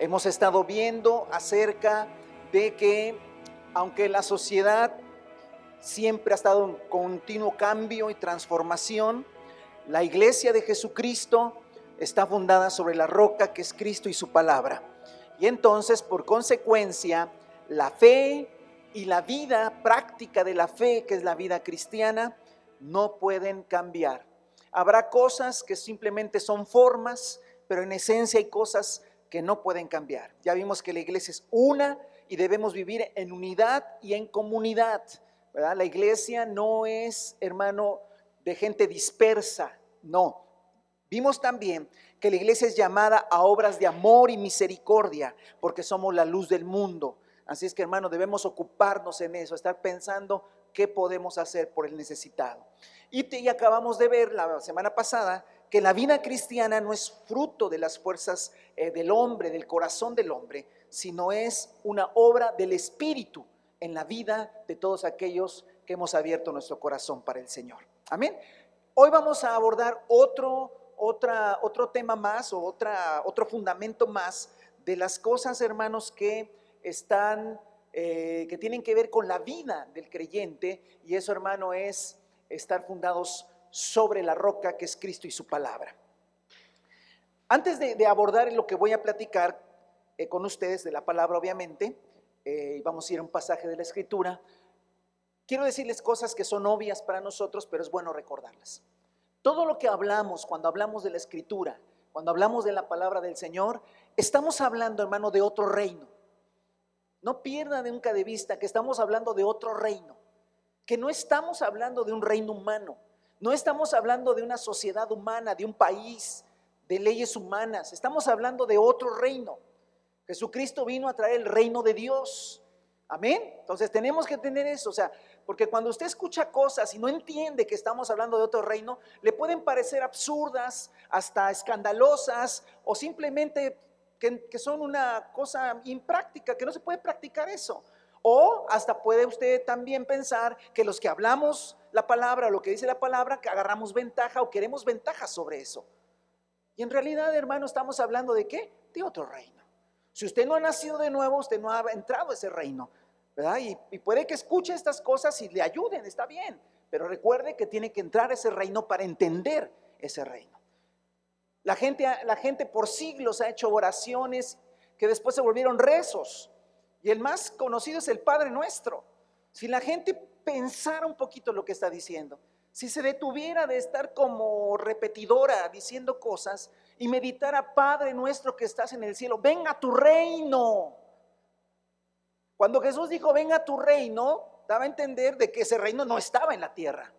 Hemos estado viendo acerca de que aunque la sociedad siempre ha estado en continuo cambio y transformación, la iglesia de Jesucristo está fundada sobre la roca que es Cristo y su palabra. Y entonces, por consecuencia, la fe y la vida práctica de la fe, que es la vida cristiana, no pueden cambiar. Habrá cosas que simplemente son formas, pero en esencia hay cosas que no pueden cambiar. Ya vimos que la iglesia es una y debemos vivir en unidad y en comunidad. La iglesia no es, hermano, de gente dispersa, no. Vimos también que la iglesia es llamada a obras de amor y misericordia, porque somos la luz del mundo. Así es que, hermano, debemos ocuparnos en eso, estar pensando qué podemos hacer por el necesitado. Y, acabamos de ver la semana pasada que la vida cristiana no es fruto de las fuerzas eh, del hombre, del corazón del hombre, sino es una obra del Espíritu en la vida de todos aquellos que hemos abierto nuestro corazón para el Señor. Amén. Hoy vamos a abordar otro, otra, otro tema más o otra, otro fundamento más de las cosas, hermanos, que están, eh, que tienen que ver con la vida del creyente y eso, hermano, es estar fundados sobre la roca que es Cristo y su palabra. Antes de, abordar lo que voy a platicar eh, con ustedes de la palabra, obviamente, eh, vamos a ir a un pasaje de la Escritura, quiero decirles cosas que son obvias para nosotros, pero es bueno recordarlas. Todo lo que hablamos cuando hablamos de la Escritura, cuando hablamos de la palabra del Señor, estamos hablando, hermano, de otro reino. No pierdan nunca de vista que estamos hablando de otro reino, que no estamos hablando de un reino humano, no estamos hablando de una sociedad humana, de un país, de leyes humanas. Estamos hablando de otro reino. Jesucristo vino a traer el reino de Dios. Amén. Entonces tenemos que tener eso. O sea, porque cuando usted escucha cosas y no entiende que estamos hablando de otro reino, le pueden parecer absurdas, hasta escandalosas o simplemente que, que son una cosa impráctica, que no se puede practicar eso. O hasta puede usted también pensar que los que hablamos la palabra, lo que dice la palabra, que agarramos ventaja o queremos ventaja sobre eso. Y en realidad, hermano, estamos hablando de qué? De otro reino. Si usted no ha nacido de nuevo, usted no ha entrado a ese reino, ¿verdad? Y, y puede que escuche estas cosas y le ayuden, está bien. Pero recuerde que tiene que entrar a ese reino para entender ese reino. La gente, la gente por siglos ha hecho oraciones que después se volvieron rezos. Y el más conocido es el Padre Nuestro. Si la gente pensara un poquito lo que está diciendo, si se detuviera de estar como repetidora diciendo cosas y meditara, Padre nuestro que estás en el cielo, venga tu reino. Cuando Jesús dijo, venga tu reino, daba a entender de que ese reino no estaba en la tierra,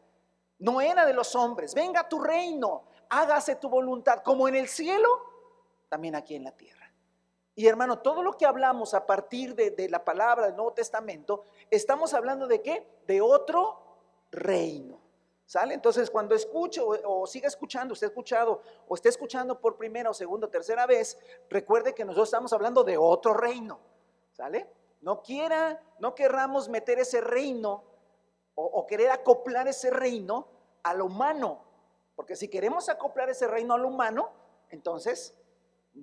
no era de los hombres, venga tu reino, hágase tu voluntad, como en el cielo, también aquí en la tierra. Y hermano, todo lo que hablamos a partir de, la palabra del Nuevo Testamento, estamos hablando de qué? De otro reino. ¿Sale? Entonces, cuando escucho o, siga escuchando, usted ha escuchado o esté escuchando por primera o segunda o tercera vez, recuerde que nosotros estamos hablando de otro reino. ¿Sale? No quiera, no querramos meter ese reino o, o querer acoplar ese reino a lo humano. Porque si queremos acoplar ese reino a lo humano, entonces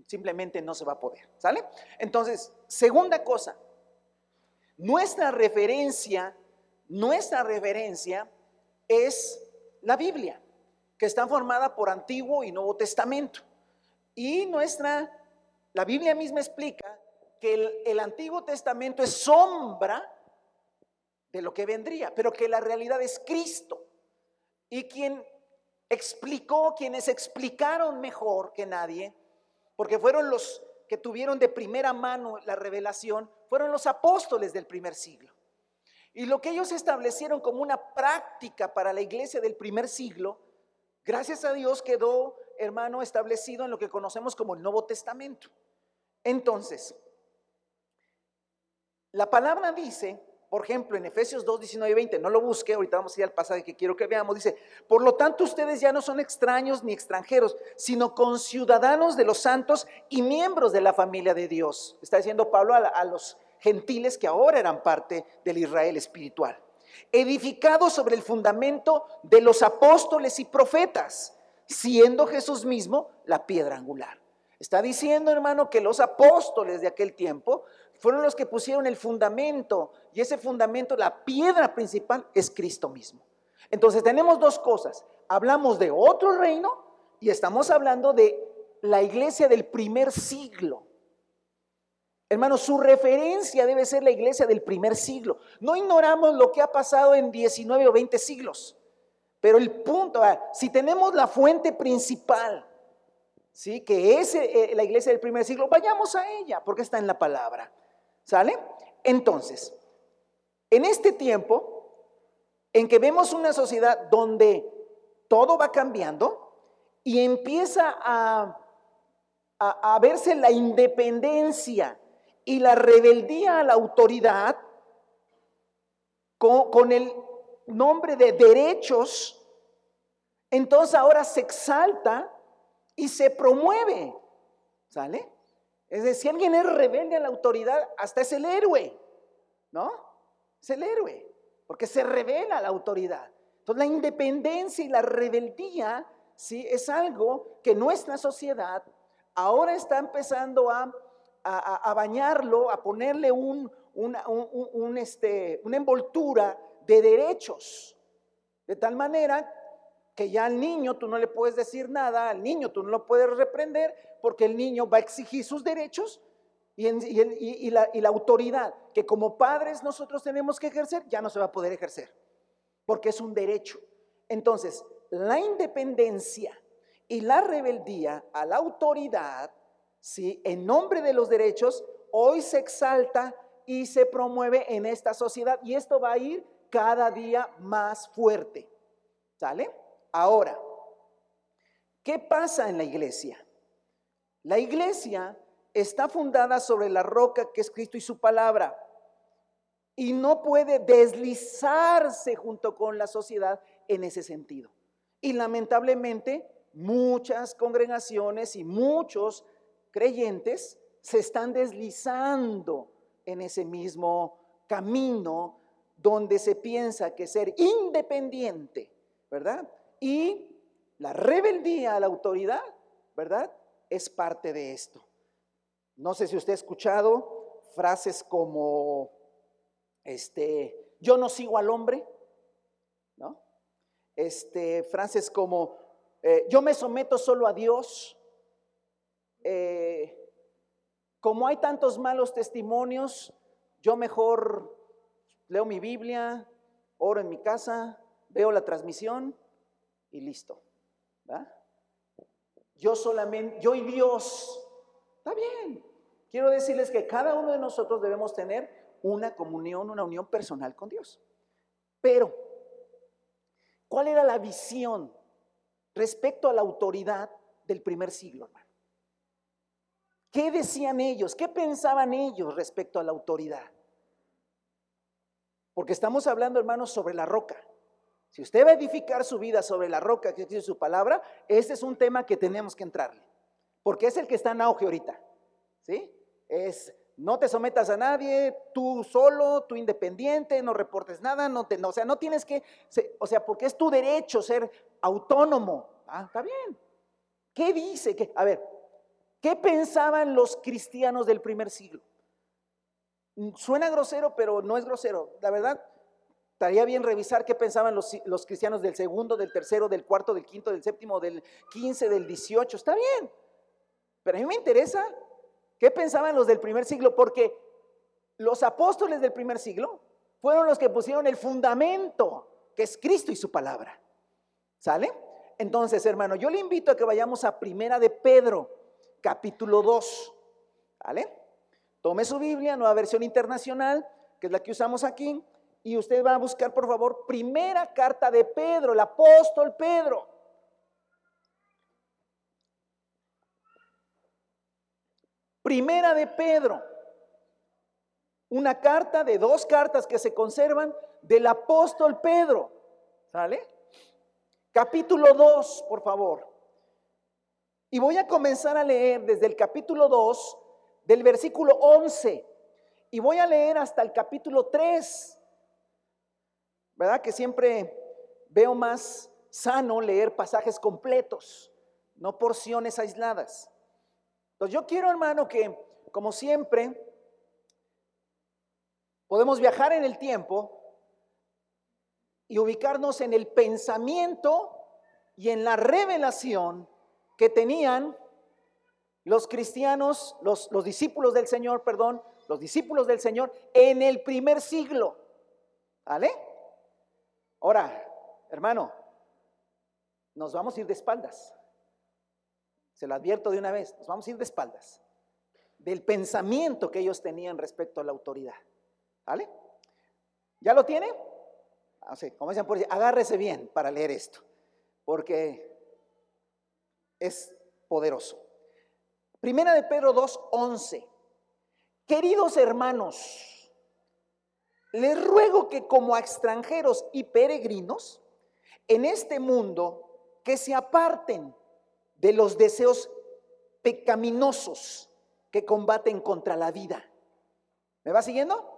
simplemente no se va a poder, ¿sale? Entonces, segunda cosa, nuestra referencia, nuestra referencia es la Biblia, que está formada por Antiguo y Nuevo Testamento. Y nuestra, la Biblia misma explica que el, el Antiguo Testamento es sombra de lo que vendría, pero que la realidad es Cristo. Y quien explicó, quienes explicaron mejor que nadie, porque fueron los que tuvieron de primera mano la revelación, fueron los apóstoles del primer siglo. Y lo que ellos establecieron como una práctica para la iglesia del primer siglo, gracias a Dios quedó, hermano, establecido en lo que conocemos como el Nuevo Testamento. Entonces, la palabra dice por ejemplo, en Efesios 2, 19 y 20, no lo busque, ahorita vamos a ir al pasaje que quiero que veamos, dice, por lo tanto ustedes ya no son extraños ni extranjeros, sino conciudadanos de los santos y miembros de la familia de Dios. Está diciendo Pablo a, a los gentiles que ahora eran parte del Israel espiritual. Edificados sobre el fundamento de los apóstoles y profetas, siendo Jesús mismo la piedra angular. Está diciendo, hermano, que los apóstoles de aquel tiempo fueron los que pusieron el fundamento y ese fundamento, la piedra principal, es Cristo mismo. Entonces tenemos dos cosas. Hablamos de otro reino y estamos hablando de la iglesia del primer siglo. Hermano, su referencia debe ser la iglesia del primer siglo. No ignoramos lo que ha pasado en 19 o 20 siglos. Pero el punto, si tenemos la fuente principal, ¿sí? que es eh, la iglesia del primer siglo, vayamos a ella, porque está en la palabra. ¿Sale? Entonces, en este tiempo en que vemos una sociedad donde todo va cambiando y empieza a, a, verse la independencia y la rebeldía a la autoridad con, con el nombre de derechos, entonces ahora se exalta y se promueve. ¿Sale? Es decir, si alguien es rebelde a la autoridad, hasta es el héroe, ¿no? Es el héroe, porque se revela la autoridad. Entonces la independencia y la rebeldía, ¿sí? Es algo que nuestra sociedad ahora está empezando a, bañarlo, a ponerle un, este, una envoltura de derechos. De tal manera que ya al niño tú no le puedes decir nada, al niño tú no lo puedes reprender, porque el niño va a exigir sus derechos y, la, la, autoridad que como padres nosotros tenemos que ejercer ya no se va a poder ejercer, porque es un derecho. Entonces, la independencia y la rebeldía a la autoridad, ¿sí? en nombre de los derechos, hoy se exalta y se promueve en esta sociedad y esto va a ir cada día más fuerte. ¿Sale? Ahora, ¿qué pasa en la iglesia? La iglesia está fundada sobre la roca que es Cristo y su palabra y no puede deslizarse junto con la sociedad en ese sentido. Y lamentablemente muchas congregaciones y muchos creyentes se están deslizando en ese mismo camino donde se piensa que ser independiente, ¿verdad? Y la rebeldía a la autoridad, ¿verdad? Es parte de esto. No sé si usted ha escuchado frases como, este, yo no sigo al hombre, ¿no? Este, frases como, eh, yo me someto solo a Dios. Eh, como hay tantos malos testimonios, yo mejor leo mi Biblia, oro en mi casa, veo la transmisión y listo. Yo solamente, yo y Dios, está bien. Quiero decirles que cada uno de nosotros debemos tener una comunión, una unión personal con Dios. Pero, ¿cuál era la visión respecto a la autoridad del primer siglo, hermano? ¿Qué decían ellos? ¿Qué pensaban ellos respecto a la autoridad? Porque estamos hablando, hermanos, sobre la roca. Si usted va a edificar su vida sobre la roca que dice su palabra, este es un tema que tenemos que entrarle, porque es el que está en auge ahorita. ¿Sí? Es no te sometas a nadie, tú solo, tú independiente, no reportes nada, no te, o sea, no tienes que, o sea, porque es tu derecho ser autónomo. Ah, está bien. ¿Qué dice? que A ver, ¿qué pensaban los cristianos del primer siglo? Suena grosero, pero no es grosero. La verdad, Estaría bien revisar qué pensaban los, los, cristianos del segundo, del tercero, del cuarto, del quinto, del séptimo, del quince, del dieciocho. Está bien. Pero a mí me interesa qué pensaban los del primer siglo, porque los apóstoles del primer siglo fueron los que pusieron el fundamento, que es Cristo y su palabra. ¿Sale? Entonces, hermano, yo le invito a que vayamos a Primera de Pedro, capítulo 2. ¿Vale? Tome su Biblia, nueva versión internacional, que es la que usamos aquí y usted va a buscar, por favor, primera carta de Pedro, el apóstol Pedro. Primera de Pedro. Una carta de dos cartas que se conservan del apóstol Pedro. ¿Sale? Capítulo 2, por favor. Y voy a comenzar a leer desde el capítulo 2, del versículo 11. Y voy a leer hasta el capítulo 3 ¿Verdad que siempre veo más sano leer pasajes completos, no porciones aisladas? Entonces yo quiero, hermano, que como siempre podemos viajar en el tiempo y ubicarnos en el pensamiento y en la revelación que tenían los cristianos, los, los discípulos del Señor, perdón, los discípulos del Señor en el primer siglo. ¿Vale? Ahora, hermano, nos vamos a ir de espaldas. Se lo advierto de una vez, nos vamos a ir de espaldas. Del pensamiento que ellos tenían respecto a la autoridad. ¿Vale? ¿Ya lo tiene? Así, ah, como dicen por agárrese bien para leer esto, porque es poderoso. Primera de Pedro 2:11. Queridos hermanos, les ruego que como extranjeros y peregrinos en este mundo, que se aparten de los deseos pecaminosos que combaten contra la vida. ¿Me va siguiendo?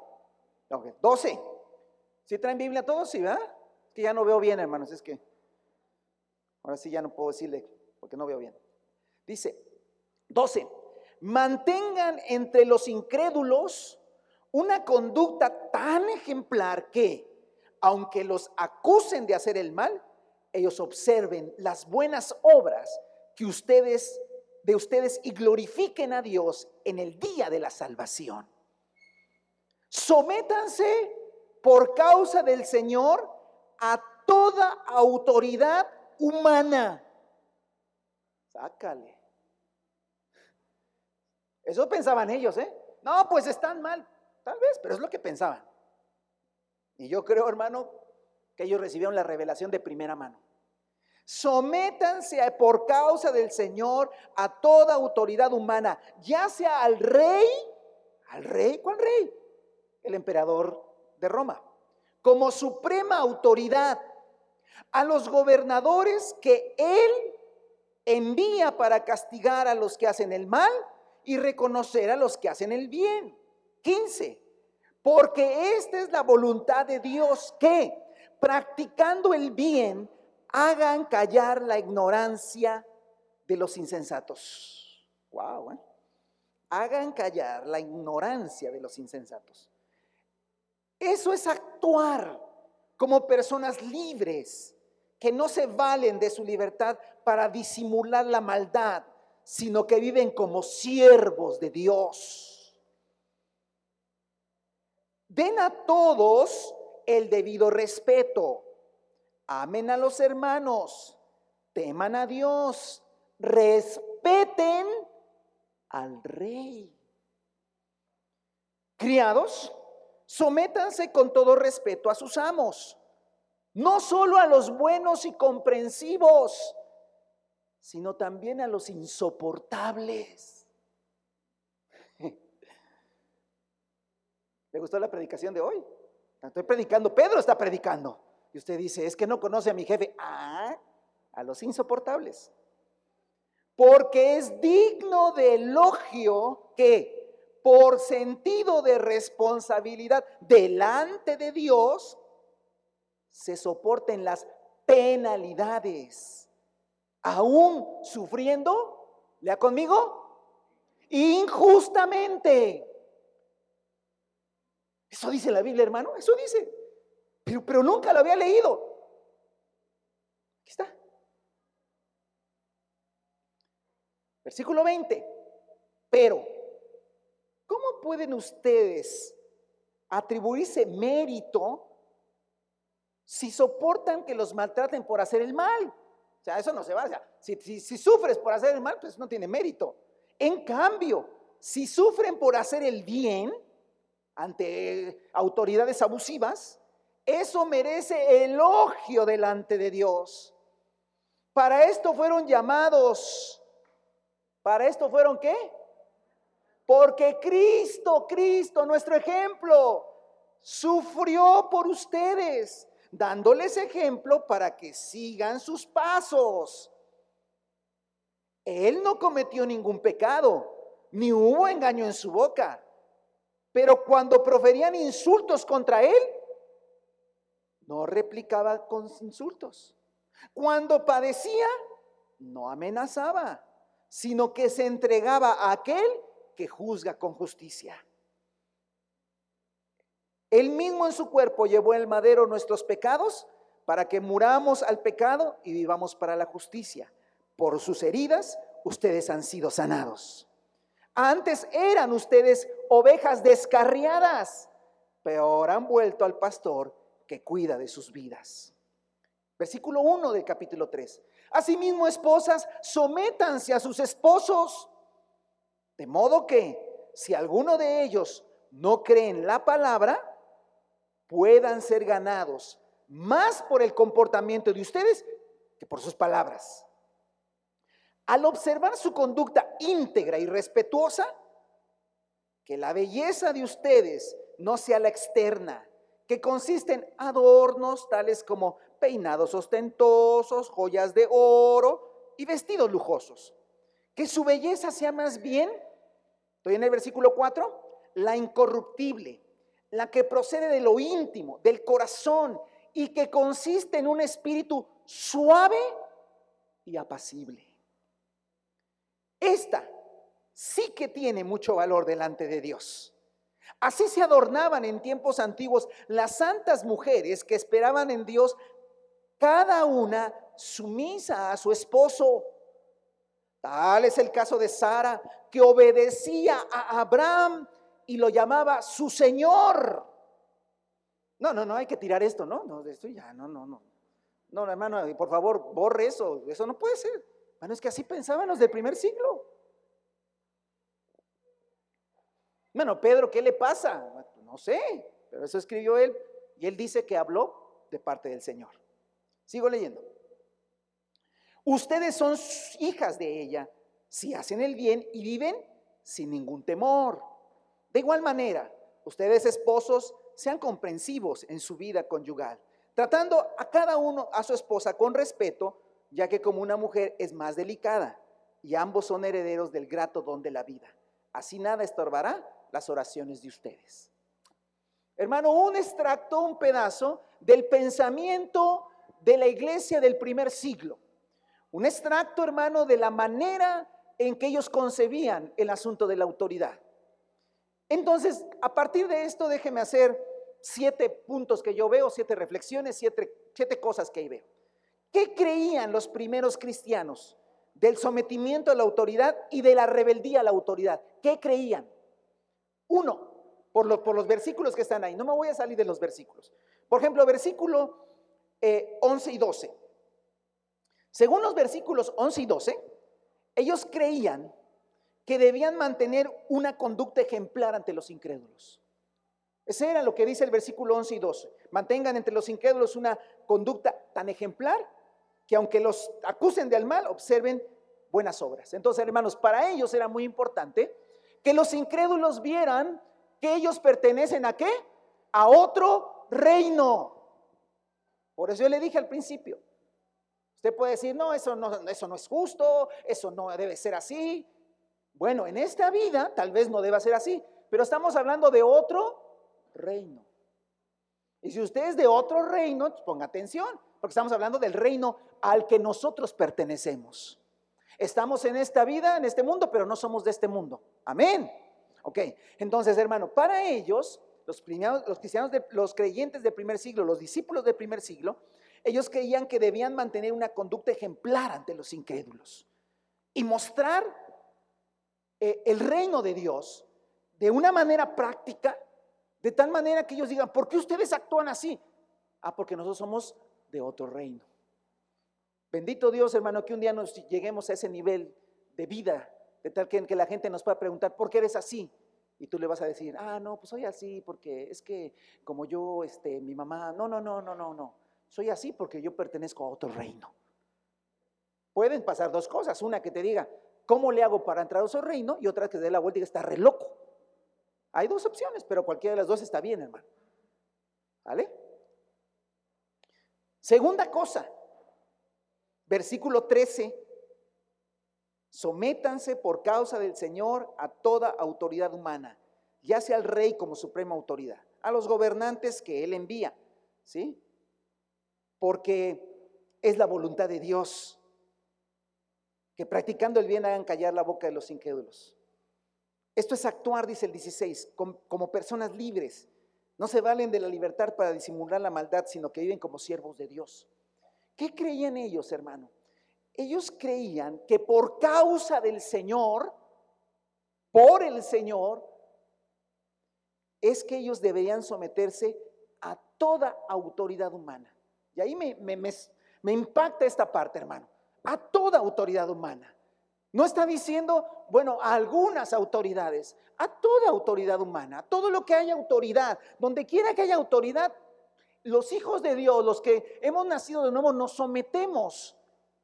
12. ¿Sí traen Biblia todos? Sí, ¿verdad? Es que ya no veo bien, hermanos, es que ahora sí ya no puedo decirle porque no veo bien. Dice, 12. Mantengan entre los incrédulos una conducta tan ejemplar que, aunque los acusen de hacer el mal, ellos observen las buenas obras que ustedes de ustedes y glorifiquen a Dios en el día de la salvación. Sométanse por causa del Señor a toda autoridad humana. Sácale. Eso pensaban ellos, ¿eh? No, pues están mal, tal vez, pero es lo que pensaban. Y yo creo, hermano, que ellos recibieron la revelación de primera mano. Sométanse por causa del Señor a toda autoridad humana, ya sea al rey, al rey, ¿cuál rey? El emperador de Roma, como suprema autoridad, a los gobernadores que él envía para castigar a los que hacen el mal y reconocer a los que hacen el bien. 15. Porque esta es la voluntad de Dios que, practicando el bien, hagan callar la ignorancia de los insensatos. Wow, ¿eh? Hagan callar la ignorancia de los insensatos. Eso es actuar como personas libres que no se valen de su libertad para disimular la maldad, sino que viven como siervos de Dios. Den a todos el debido respeto. Amen a los hermanos, teman a Dios, respeten al rey. Criados, sométanse con todo respeto a sus amos, no solo a los buenos y comprensivos, sino también a los insoportables. ¿Le gustó la predicación de hoy? Estoy predicando, Pedro está predicando. Y usted dice, es que no conoce a mi jefe. Ah, a los insoportables. Porque es digno de elogio que por sentido de responsabilidad delante de Dios se soporten las penalidades, aún sufriendo, lea conmigo, injustamente. Eso dice la Biblia, hermano, eso dice pero, nunca lo había leído. Aquí está. Versículo 20. Pero, ¿cómo pueden ustedes atribuirse mérito si soportan que los maltraten por hacer el mal? O sea, eso no se va. O si, si sufres por hacer el mal, pues no tiene mérito. En cambio, si sufren por hacer el bien ante autoridades abusivas, eso merece elogio delante de Dios. Para esto fueron llamados. ¿Para esto fueron qué? Porque Cristo, Cristo, nuestro ejemplo, sufrió por ustedes, dándoles ejemplo para que sigan sus pasos. Él no cometió ningún pecado, ni hubo engaño en su boca. Pero cuando proferían insultos contra él, no replicaba con insultos. Cuando padecía, no amenazaba, sino que se entregaba a aquel que juzga con justicia. Él mismo en su cuerpo llevó el madero nuestros pecados para que muramos al pecado y vivamos para la justicia. Por sus heridas ustedes han sido sanados. Antes eran ustedes ovejas descarriadas, pero han vuelto al pastor que cuida de sus vidas. Versículo 1 del capítulo 3. Asimismo, esposas, sométanse a sus esposos, de modo que si alguno de ellos no cree en la palabra, puedan ser ganados más por el comportamiento de ustedes que por sus palabras. Al observar su conducta íntegra y respetuosa, que la belleza de ustedes no sea la externa, que consiste en adornos tales como peinados ostentosos, joyas de oro y vestidos lujosos. Que su belleza sea más bien, estoy en el versículo 4, la incorruptible, la que procede de lo íntimo, del corazón y que consiste en un espíritu suave y apacible. Esta sí que tiene mucho valor delante de Dios. Así se adornaban en tiempos antiguos las santas mujeres que esperaban en Dios, cada una sumisa a su esposo. Tal es el caso de Sara, que obedecía a Abraham y lo llamaba su Señor. No, no, no, hay que tirar esto, ¿no? No, esto ya, no, no, no. No, hermano, por favor, borre eso, eso no puede ser. Bueno, es que así pensaban los del primer siglo. Bueno, Pedro, ¿qué le pasa? No sé, pero eso escribió él y él dice que habló de parte del Señor. Sigo leyendo. Ustedes son hijas de ella si hacen el bien y viven sin ningún temor. De igual manera, ustedes esposos sean comprensivos en su vida conyugal, tratando a cada uno a su esposa con respeto, ya que como una mujer es más delicada y ambos son herederos del grato don de la vida. Así nada estorbará las oraciones de ustedes. Hermano, un extracto, un pedazo del pensamiento de la iglesia del primer siglo. Un extracto, hermano, de la manera en que ellos concebían el asunto de la autoridad. Entonces, a partir de esto, déjeme hacer siete puntos que yo veo, siete reflexiones, siete, siete cosas que ahí veo. ¿Qué creían los primeros cristianos del sometimiento a la autoridad y de la rebeldía a la autoridad? ¿Qué creían? Uno, por, por los versículos que están ahí. No me voy a salir de los versículos. Por ejemplo, versículo 11 eh, y 12. Según los versículos 11 y 12, ellos creían que debían mantener una conducta ejemplar ante los incrédulos. Ese era lo que dice el versículo 11 y 12. Mantengan entre los incrédulos una conducta tan ejemplar que aunque los acusen del mal, observen buenas obras. Entonces, hermanos, para ellos era muy importante que los incrédulos vieran que ellos pertenecen a qué? A otro reino. Por eso yo le dije al principio, usted puede decir, no, eso no, eso no es justo, eso no debe ser así. Bueno, en esta vida tal vez no deba ser así, pero estamos hablando de otro reino. Y si usted es de otro reino, pues ponga atención, porque estamos hablando del reino al que nosotros pertenecemos. Estamos en esta vida, en este mundo, pero no somos de este mundo. Amén. Ok, entonces hermano, para ellos, los, los cristianos, de, los creyentes del primer siglo, los discípulos del primer siglo, ellos creían que debían mantener una conducta ejemplar ante los incrédulos y mostrar eh, el reino de Dios de una manera práctica, de tal manera que ellos digan, ¿por qué ustedes actúan así? Ah, porque nosotros somos de otro reino. Bendito Dios, hermano, que un día nos lleguemos a ese nivel de vida, de tal que, que la gente nos pueda preguntar, ¿por qué eres así? Y tú le vas a decir, ah, no, pues soy así porque es que como yo, este, mi mamá, no, no, no, no, no, no, soy así porque yo pertenezco a otro reino. Pueden pasar dos cosas, una que te diga, ¿Cómo le hago para entrar a su reino? Y otra que dé la vuelta y está re loco. Hay dos opciones, pero cualquiera de las dos está bien, hermano. ¿Vale? Segunda cosa, versículo 13. Sométanse por causa del Señor a toda autoridad humana, ya sea al rey como suprema autoridad, a los gobernantes que él envía, ¿sí? Porque es la voluntad de Dios que practicando el bien hagan callar la boca de los incrédulos. Esto es actuar, dice el 16, como personas libres. No se valen de la libertad para disimular la maldad, sino que viven como siervos de Dios. ¿Qué creían ellos, hermano? Ellos creían que por causa del Señor, por el Señor, es que ellos deberían someterse a toda autoridad humana. Y ahí me, me, impacta esta parte, hermano. A toda autoridad humana. No está diciendo, bueno, a algunas autoridades, a toda autoridad humana, a todo lo que haya autoridad, donde quiera que haya autoridad, los hijos de Dios, los que hemos nacido de nuevo, nos sometemos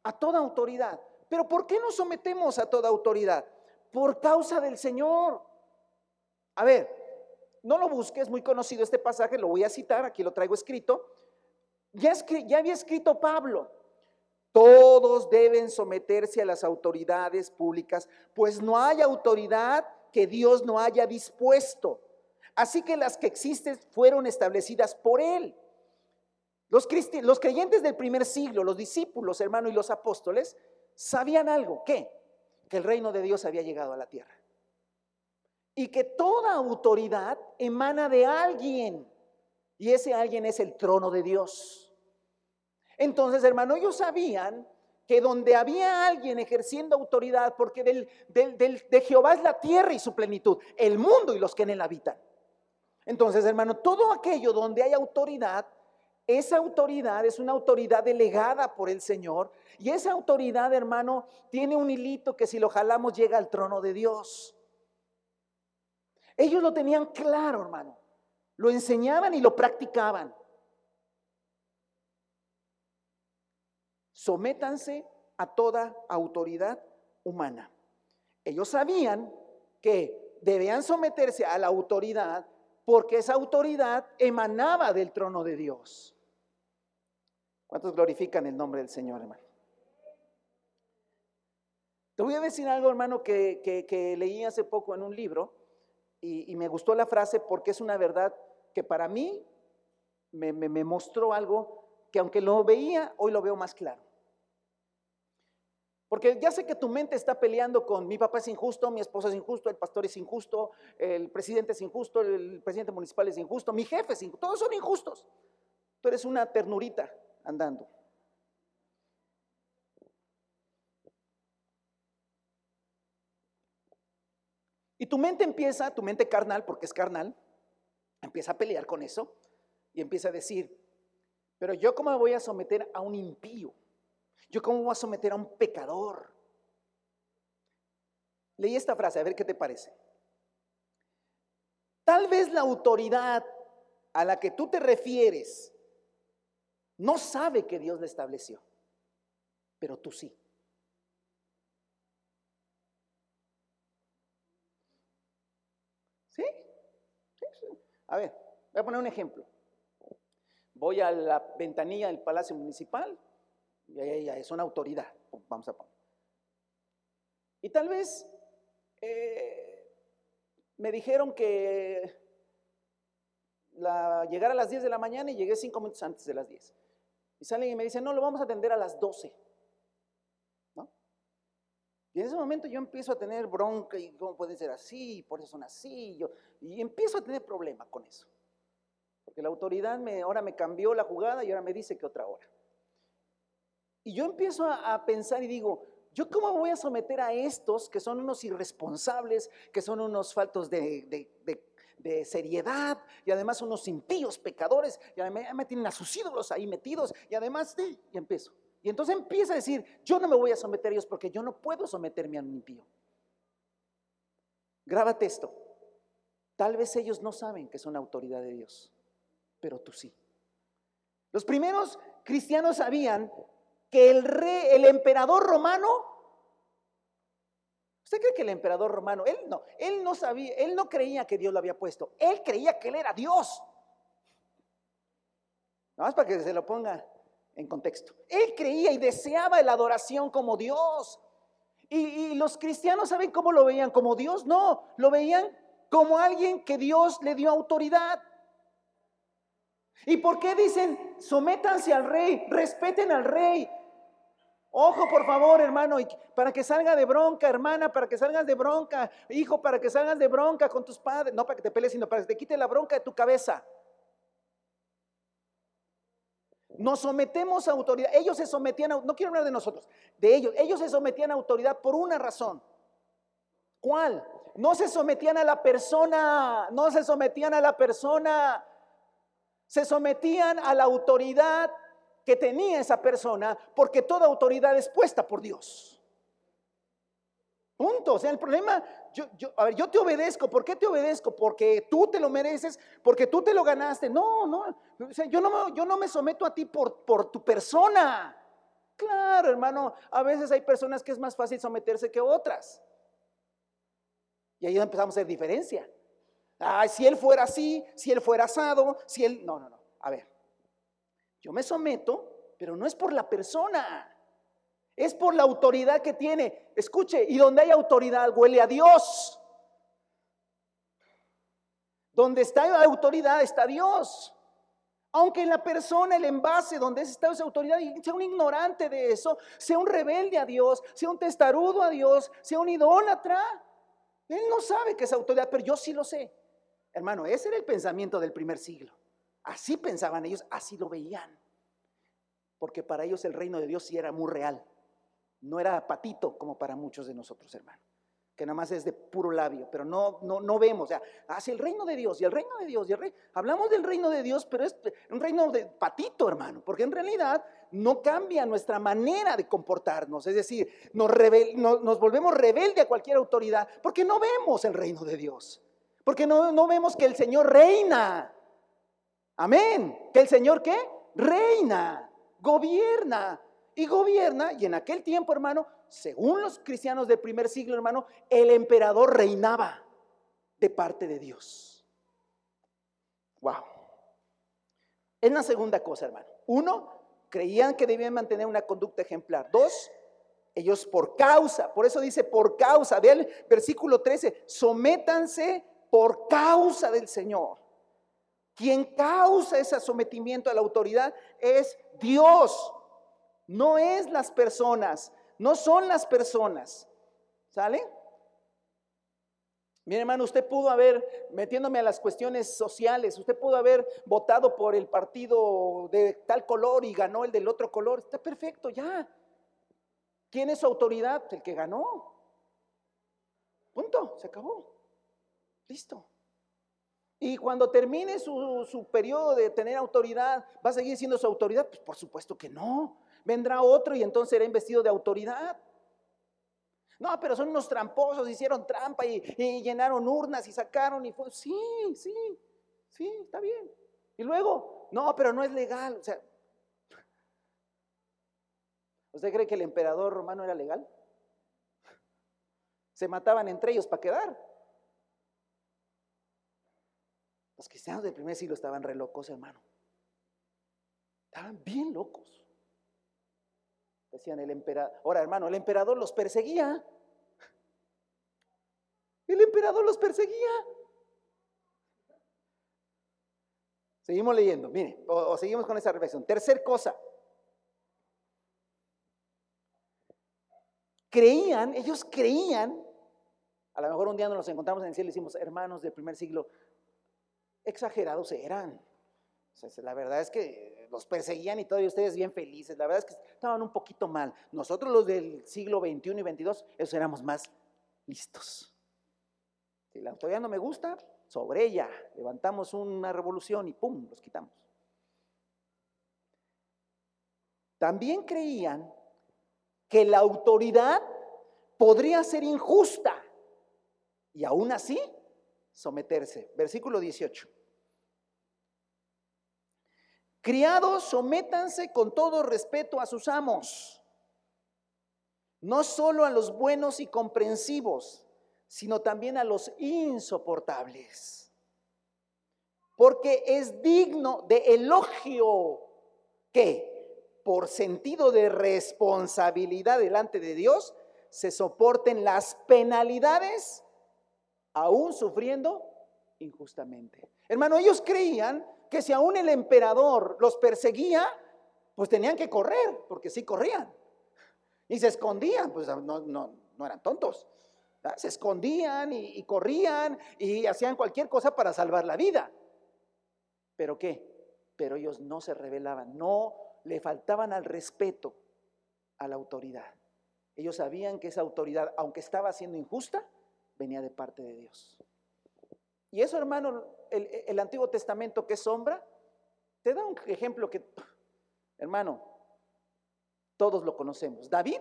a toda autoridad. Pero ¿por qué nos sometemos a toda autoridad? Por causa del Señor. A ver, no lo busques, muy conocido este pasaje, lo voy a citar, aquí lo traigo escrito. Ya, ya había escrito Pablo, todos deben someterse a las autoridades públicas, pues no hay autoridad que Dios no haya dispuesto. Así que las que existen fueron establecidas por Él. Los, creyentes del primer siglo, los discípulos, hermano, y los apóstoles, sabían algo, ¿qué? Que el reino de Dios había llegado a la tierra. Y que toda autoridad emana de alguien. Y ese alguien es el trono de Dios. Entonces, hermano, ellos sabían que donde había alguien ejerciendo autoridad, porque del, de Jehová es la tierra y su plenitud, el mundo y los que en él habitan. Entonces, hermano, todo aquello donde hay autoridad, esa autoridad es una autoridad delegada por el Señor y esa autoridad, hermano, tiene un hilito que si lo jalamos llega al trono de Dios. Ellos lo tenían claro, hermano. Lo enseñaban y lo practicaban. sométanse a toda autoridad humana. Ellos sabían que debían someterse a la autoridad porque esa autoridad emanaba del trono de Dios. ¿Cuántos glorifican el nombre del Señor, hermano? Te voy a decir algo, hermano, que, leí hace poco en un libro y, me gustó la frase porque es una verdad que para mí me mostró algo que aunque lo veía, hoy lo veo más claro. Porque ya sé que tu mente está peleando con mi papá es injusto, mi esposa es injusto, el pastor es injusto, el presidente es injusto, el presidente municipal es injusto, mi jefe es injusto, todos son injustos. Tú eres una ternurita andando. Y tu mente empieza, tu mente carnal, porque es carnal, empieza a pelear con eso y empieza a decir, pero yo cómo me voy a someter a un impío? ¿Yo cómo voy a someter a un pecador? Leí esta frase, a ver qué te parece. Tal vez la autoridad a la que tú te refieres no sabe que Dios la estableció, pero tú sí. ¿Sí? A ver, voy a poner un ejemplo. Voy a la ventanilla del Palacio Municipal y es una autoridad, vamos a poner. Y tal vez eh, me dijeron que la, llegar a las 10 de la mañana y llegué 5 minutos antes de las 10. Y salen y me dicen, no, lo vamos a atender a las 12. ¿No? Y en ese momento yo empiezo a tener bronca y cómo puede ser así, por eso son así. Yo, y empiezo a tener problemas con eso. Porque la autoridad me, ahora me cambió la jugada y ahora me dice que otra hora. Y yo empiezo a, pensar y digo, ¿yo cómo voy a someter a estos que son unos irresponsables, que son unos faltos de, seriedad y además unos impíos pecadores y además me tienen a sus ídolos ahí metidos y además, de, y empiezo. Y entonces empieza a decir, yo no me voy a someter a ellos porque yo no puedo someterme a un impío. Grábate esto. Tal vez ellos no saben que son autoridad de Dios, pero tú sí. Los primeros cristianos sabían que el rey, el emperador romano, ¿usted cree que el emperador romano, él no, él no sabía, él no creía que Dios lo había puesto, él creía que él era Dios. Nada más para que se lo ponga en contexto. Él creía y deseaba la adoración como Dios. Y, y, los cristianos saben cómo lo veían, como Dios, no, lo veían como alguien que Dios le dio autoridad. ¿Y por qué dicen, sométanse al rey, respeten al rey? Ojo, por favor, hermano, para que salga de bronca, hermana, para que salgas de bronca, hijo, para que salgas de bronca con tus padres, no para que te pelees, sino para que te quite la bronca de tu cabeza. Nos sometemos a autoridad. Ellos se sometían a, no quiero hablar de nosotros, de ellos. Ellos se sometían a autoridad por una razón. ¿Cuál? No se sometían a la persona, no se sometían a la persona, se sometían a la autoridad que tenía esa persona porque toda autoridad es puesta por Dios. Punto. O sea, el problema, yo, a ver, yo te obedezco. ¿Por qué te obedezco? Porque tú te lo mereces, porque tú te lo ganaste. No, no. Yo no, yo no me someto a ti por, por tu persona. Claro, hermano, a veces hay personas que es más fácil someterse que otras. Y ahí empezamos a hacer diferencia. Ay, si él fuera así, si él fuera asado, si él... No, no, no. A ver, yo me someto, pero no es por la persona. Es por la autoridad que tiene. Escuche, y donde hay autoridad huele a Dios. Donde está autoridad está Dios. Aunque en la persona, el envase donde está esa autoridad, sea un ignorante de eso, sea un rebelde a Dios, sea un testarudo a Dios, sea un idólatra, él no sabe que es autoridad, pero yo sí lo sé. Hermano, ese era el pensamiento del primer siglo. Así pensaban ellos, así lo veían. Porque para ellos el reino de Dios sí era muy real. No era patito como para muchos de nosotros, hermano. Que nada más es de puro labio, pero no, no, no vemos. O sea, hacia el reino de Dios y el reino de Dios y el rey. Hablamos del reino de Dios, pero es un reino de patito, hermano. Porque en realidad no cambia nuestra manera de comportarnos. Es decir, nos, nos, volvemos rebelde a cualquier autoridad porque no vemos el reino de Dios. Porque no, no vemos que el Señor reina. Amén. Que el Señor qué? Reina, gobierna y gobierna. Y en aquel tiempo, hermano, según los cristianos del primer siglo, hermano, el emperador reinaba de parte de Dios. Wow. Es la segunda cosa, hermano. Uno, creían que debían mantener una conducta ejemplar. Dos, ellos por causa, por eso dice por causa, vean el versículo 13, sométanse por causa del Señor. Quien causa ese sometimiento a la autoridad es Dios, no es las personas, no son las personas. ¿Sale? Mire, hermano, usted pudo haber, metiéndome a las cuestiones sociales, usted pudo haber votado por el partido de tal color y ganó el del otro color. Está perfecto, ya. ¿Quién es su autoridad? El que ganó. Punto, se acabó. Listo. Y cuando termine su, su, periodo de tener autoridad, ¿va a seguir siendo su autoridad? Pues por supuesto que no. Vendrá otro y entonces será investido de autoridad. No, pero son unos tramposos, hicieron trampa y, llenaron urnas y sacaron y fue, sí, sí, sí, está bien. Y luego, no, pero no es legal. O sea, ¿usted cree que el emperador romano era legal? Se mataban entre ellos para quedar. Los cristianos del primer siglo estaban re locos, hermano. Estaban bien locos. Decían el emperador. Ahora, hermano, el emperador los perseguía. El emperador los perseguía. Seguimos leyendo, mire, o, seguimos con esa reflexión. Tercer cosa. Creían, ellos creían, a lo mejor un día nos encontramos en el cielo y decimos, hermanos del primer siglo, exagerados eran. la verdad es que los perseguían y todavía ustedes bien felices. La verdad es que estaban un poquito mal. Nosotros los del siglo XXI y XXII, esos éramos más listos. Si la autoridad no me gusta, sobre ella levantamos una revolución y ¡pum! los quitamos. También creían que la autoridad podría ser injusta y aún así someterse. Versículo 18. Criados, sométanse con todo respeto a sus amos, no solo a los buenos y comprensivos, sino también a los insoportables. Porque es digno de elogio que, por sentido de responsabilidad delante de Dios, se soporten las penalidades aún sufriendo injustamente. Hermano, ellos creían que si aún el emperador los perseguía, pues tenían que correr, porque sí corrían. Y se escondían, pues no, no, no eran tontos. Se escondían y, corrían y hacían cualquier cosa para salvar la vida. ¿Pero qué? Pero ellos no se rebelaban, no le faltaban al respeto a la autoridad. Ellos sabían que esa autoridad, aunque estaba siendo injusta, venía de parte de Dios. Y eso, hermano, el, Antiguo Testamento que es sombra, te da un ejemplo que, hermano, todos lo conocemos. David,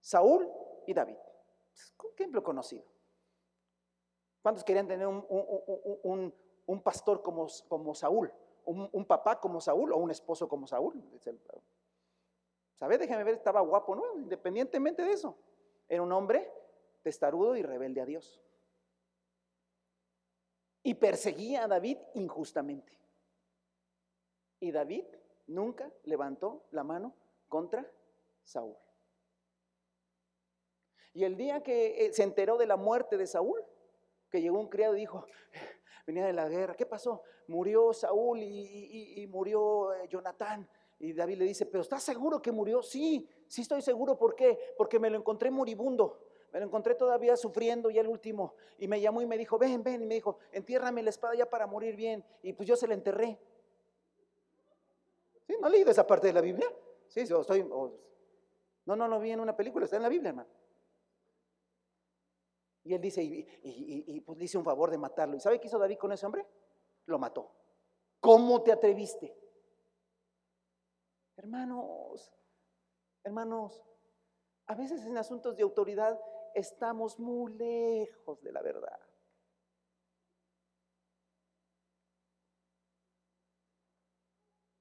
Saúl y David. Un ejemplo conocido. ¿Cuántos querían tener un, un, pastor como, como Saúl? Un, papá como Saúl o un esposo como Saúl? ¿Sabes? Déjame ver, estaba guapo, ¿no? Independientemente de eso. Era un hombre testarudo y rebelde a Dios. Y perseguía a David injustamente. Y David nunca levantó la mano contra Saúl. Y el día que eh, se enteró de la muerte de Saúl, que llegó un criado y dijo, venía de la guerra, ¿qué pasó? Murió Saúl y, murió eh, Jonatán. Y David le dice, pero ¿estás seguro que murió? Sí, sí estoy seguro. ¿Por qué? Porque me lo encontré moribundo. Me lo encontré todavía sufriendo ya el último. Y me llamó y me dijo, ven, ven. Y me dijo, entiérrame la espada ya para morir bien. Y pues yo se la enterré. ¿Sí? ¿No he leído esa parte de la Biblia? Sí, yo estoy... no, no, no vi en una película, está en la Biblia, hermano. Y él dice, y, pues dice un favor de matarlo. ¿Y sabe qué hizo David con ese hombre? Lo mató. ¿Cómo te atreviste? Hermanos, hermanos, a veces en asuntos de autoridad estamos muy lejos de la verdad.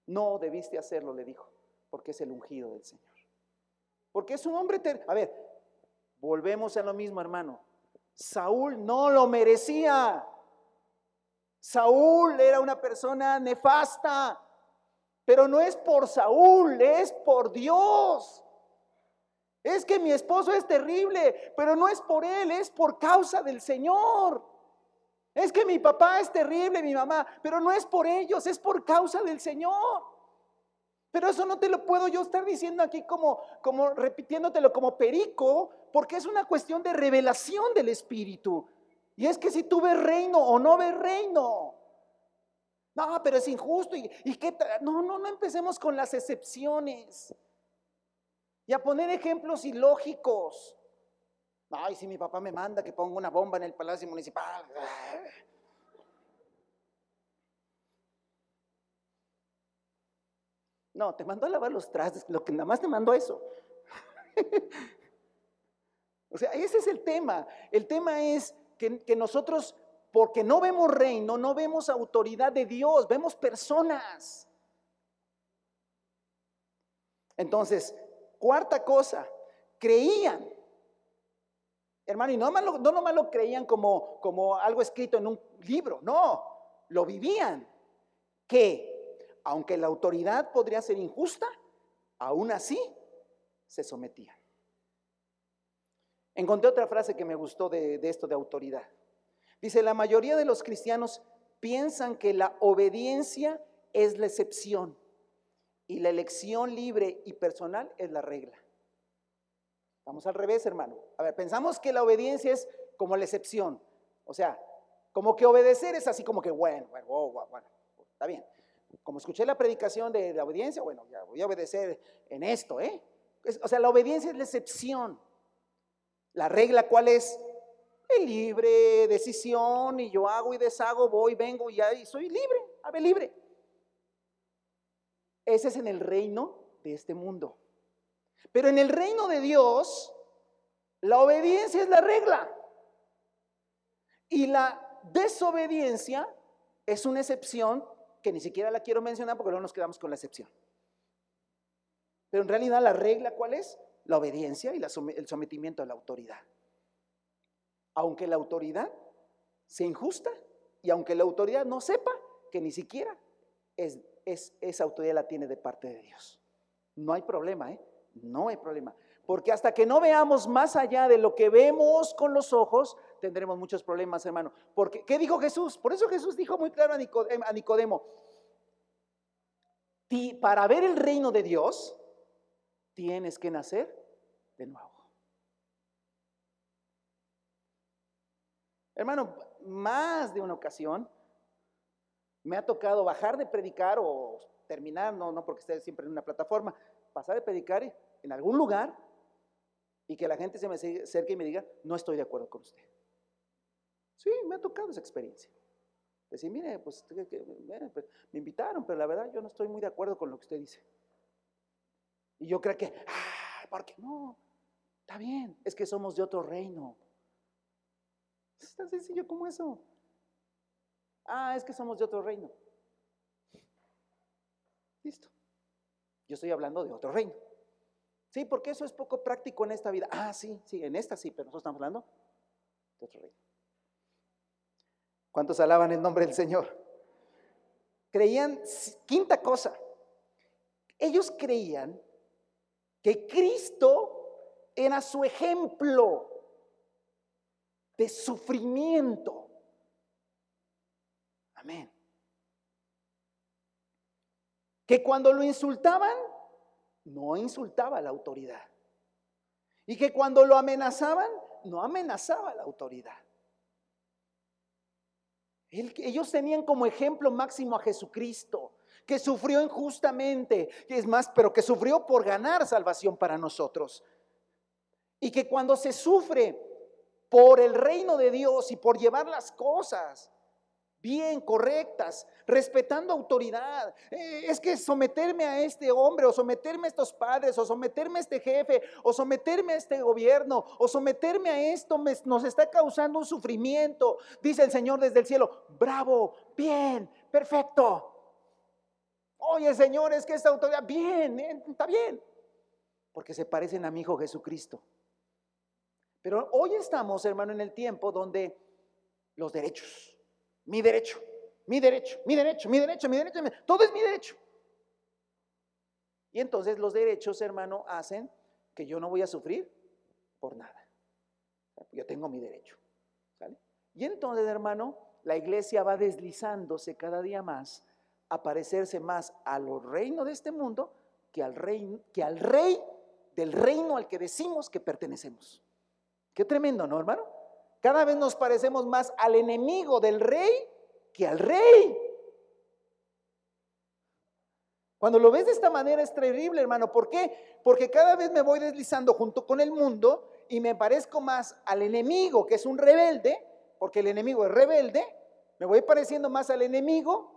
No debiste hacerlo, le dijo, porque es el ungido del Señor. Porque es un hombre... A ver, volvemos a lo mismo, hermano. Saúl no lo merecía. Saúl era una persona nefasta, pero no es por Saúl, es por Dios. Es que mi esposo es terrible, pero no es por él, es por causa del Señor. Es que mi papá es terrible, mi mamá, pero no es por ellos, es por causa del Señor. Pero eso no te lo puedo yo estar diciendo aquí como, como repitiéndotelo como perico, porque es una cuestión de revelación del Espíritu. Y es que si tú ves reino o no ves reino. No, pero es injusto. ¿Y, y qué No, no, no empecemos con las excepciones. Y a poner ejemplos ilógicos. Ay, si mi papá me manda que ponga una bomba en el palacio municipal. No, te mandó a lavar los trastes, lo que nada más te mandó eso. o sea, ese es el tema. El tema es que, que, nosotros, porque no vemos reino, no vemos autoridad de Dios, vemos personas. Entonces, cuarta cosa, creían. Hermano, y no nomás lo, no lo creían como, como algo escrito en un libro, no, lo vivían. Que aunque la autoridad podría ser injusta, aún así se sometían. Encontré otra frase que me gustó de, esto de autoridad. Dice, la mayoría de los cristianos piensan que la obediencia es la excepción y la elección libre y personal es la regla. Vamos al revés, hermano. A ver, pensamos que la obediencia es como la excepción. O sea, como que obedecer es así como que, bueno, bueno, bueno, está bien como escuché la predicación de la obediencia, bueno, ya voy a obedecer en esto, ¿eh? o sea, la obediencia es la excepción. La regla, ¿cuál es? El libre decisión y yo hago y deshago, voy, vengo y, y soy libre, ave libre. Ese es en el reino de este mundo. Pero en el reino de Dios, la obediencia es la regla. Y la desobediencia es una excepción que ni siquiera la quiero mencionar porque luego nos quedamos con la excepción. Pero en realidad la regla cuál es? La obediencia y el sometimiento a la autoridad. Aunque la autoridad sea injusta y aunque la autoridad no sepa que ni siquiera es, esa autoridad la tiene de parte de Dios. No hay problema, ¿eh? No hay problema. Porque hasta que no veamos más allá de lo que vemos con los ojos, tendremos muchos problemas, hermano. Porque, ¿qué dijo Jesús? Por eso Jesús dijo muy claro a Nicodemo, para ver el reino de Dios, tienes que nacer de nuevo. Hermano, más de una ocasión me ha tocado bajar de predicar o terminar, no, no porque esté siempre en una plataforma, pasar de predicar en algún lugar y que la gente se me acerque y me diga, no estoy de acuerdo con usted. Sí, me ha tocado esa experiencia. Decir, mire, pues, pues me invitaron, pero la verdad yo no estoy muy de acuerdo con lo que usted dice. Y yo creo que, ah, ¿por qué no? Está bien, es que somos de otro reino. Es tan sencillo como eso. Ah, es que somos de otro reino. Listo. Yo estoy hablando de otro reino. Sí, porque eso es poco práctico en esta vida. Ah, sí, sí, en esta sí, pero nosotros estamos hablando de otro reino. ¿Cuántos alaban el nombre del Señor? Creían, quinta cosa, ellos creían que Cristo era su ejemplo de sufrimiento. Amén. Que cuando lo insultaban, no insultaba a la autoridad. Y que cuando lo amenazaban, no amenazaba a la autoridad. ellos tenían como ejemplo máximo a Jesucristo, que sufrió injustamente, es más, pero que sufrió por ganar salvación para nosotros. Y que cuando se sufre por el reino de Dios y por llevar las cosas bien, correctas, respetando autoridad. Eh, es que someterme a este hombre, o someterme a estos padres, o someterme a este jefe, o someterme a este gobierno, o someterme a esto nos está causando un sufrimiento. Dice el Señor desde el cielo, bravo, bien, perfecto. Oye, Señor, es que esta autoridad, bien, eh, está bien, porque se parecen a mi Hijo Jesucristo. Pero hoy estamos, hermano, en el tiempo donde los derechos, mi derecho, mi derecho, mi derecho, mi derecho, mi derecho, todo es mi derecho. Y entonces los derechos, hermano, hacen que yo no voy a sufrir por nada. Yo tengo mi derecho. Y entonces, hermano, la iglesia va deslizándose cada día más a parecerse más a los reinos de este mundo que al rey, que al rey del reino al que decimos que pertenecemos. Qué tremendo, ¿no, hermano? Cada vez nos parecemos más al enemigo del rey que al rey. Cuando lo ves de esta manera es terrible, hermano. ¿Por qué? Porque cada vez me voy deslizando junto con el mundo y me parezco más al enemigo, que es un rebelde, porque el enemigo es rebelde. Me voy pareciendo más al enemigo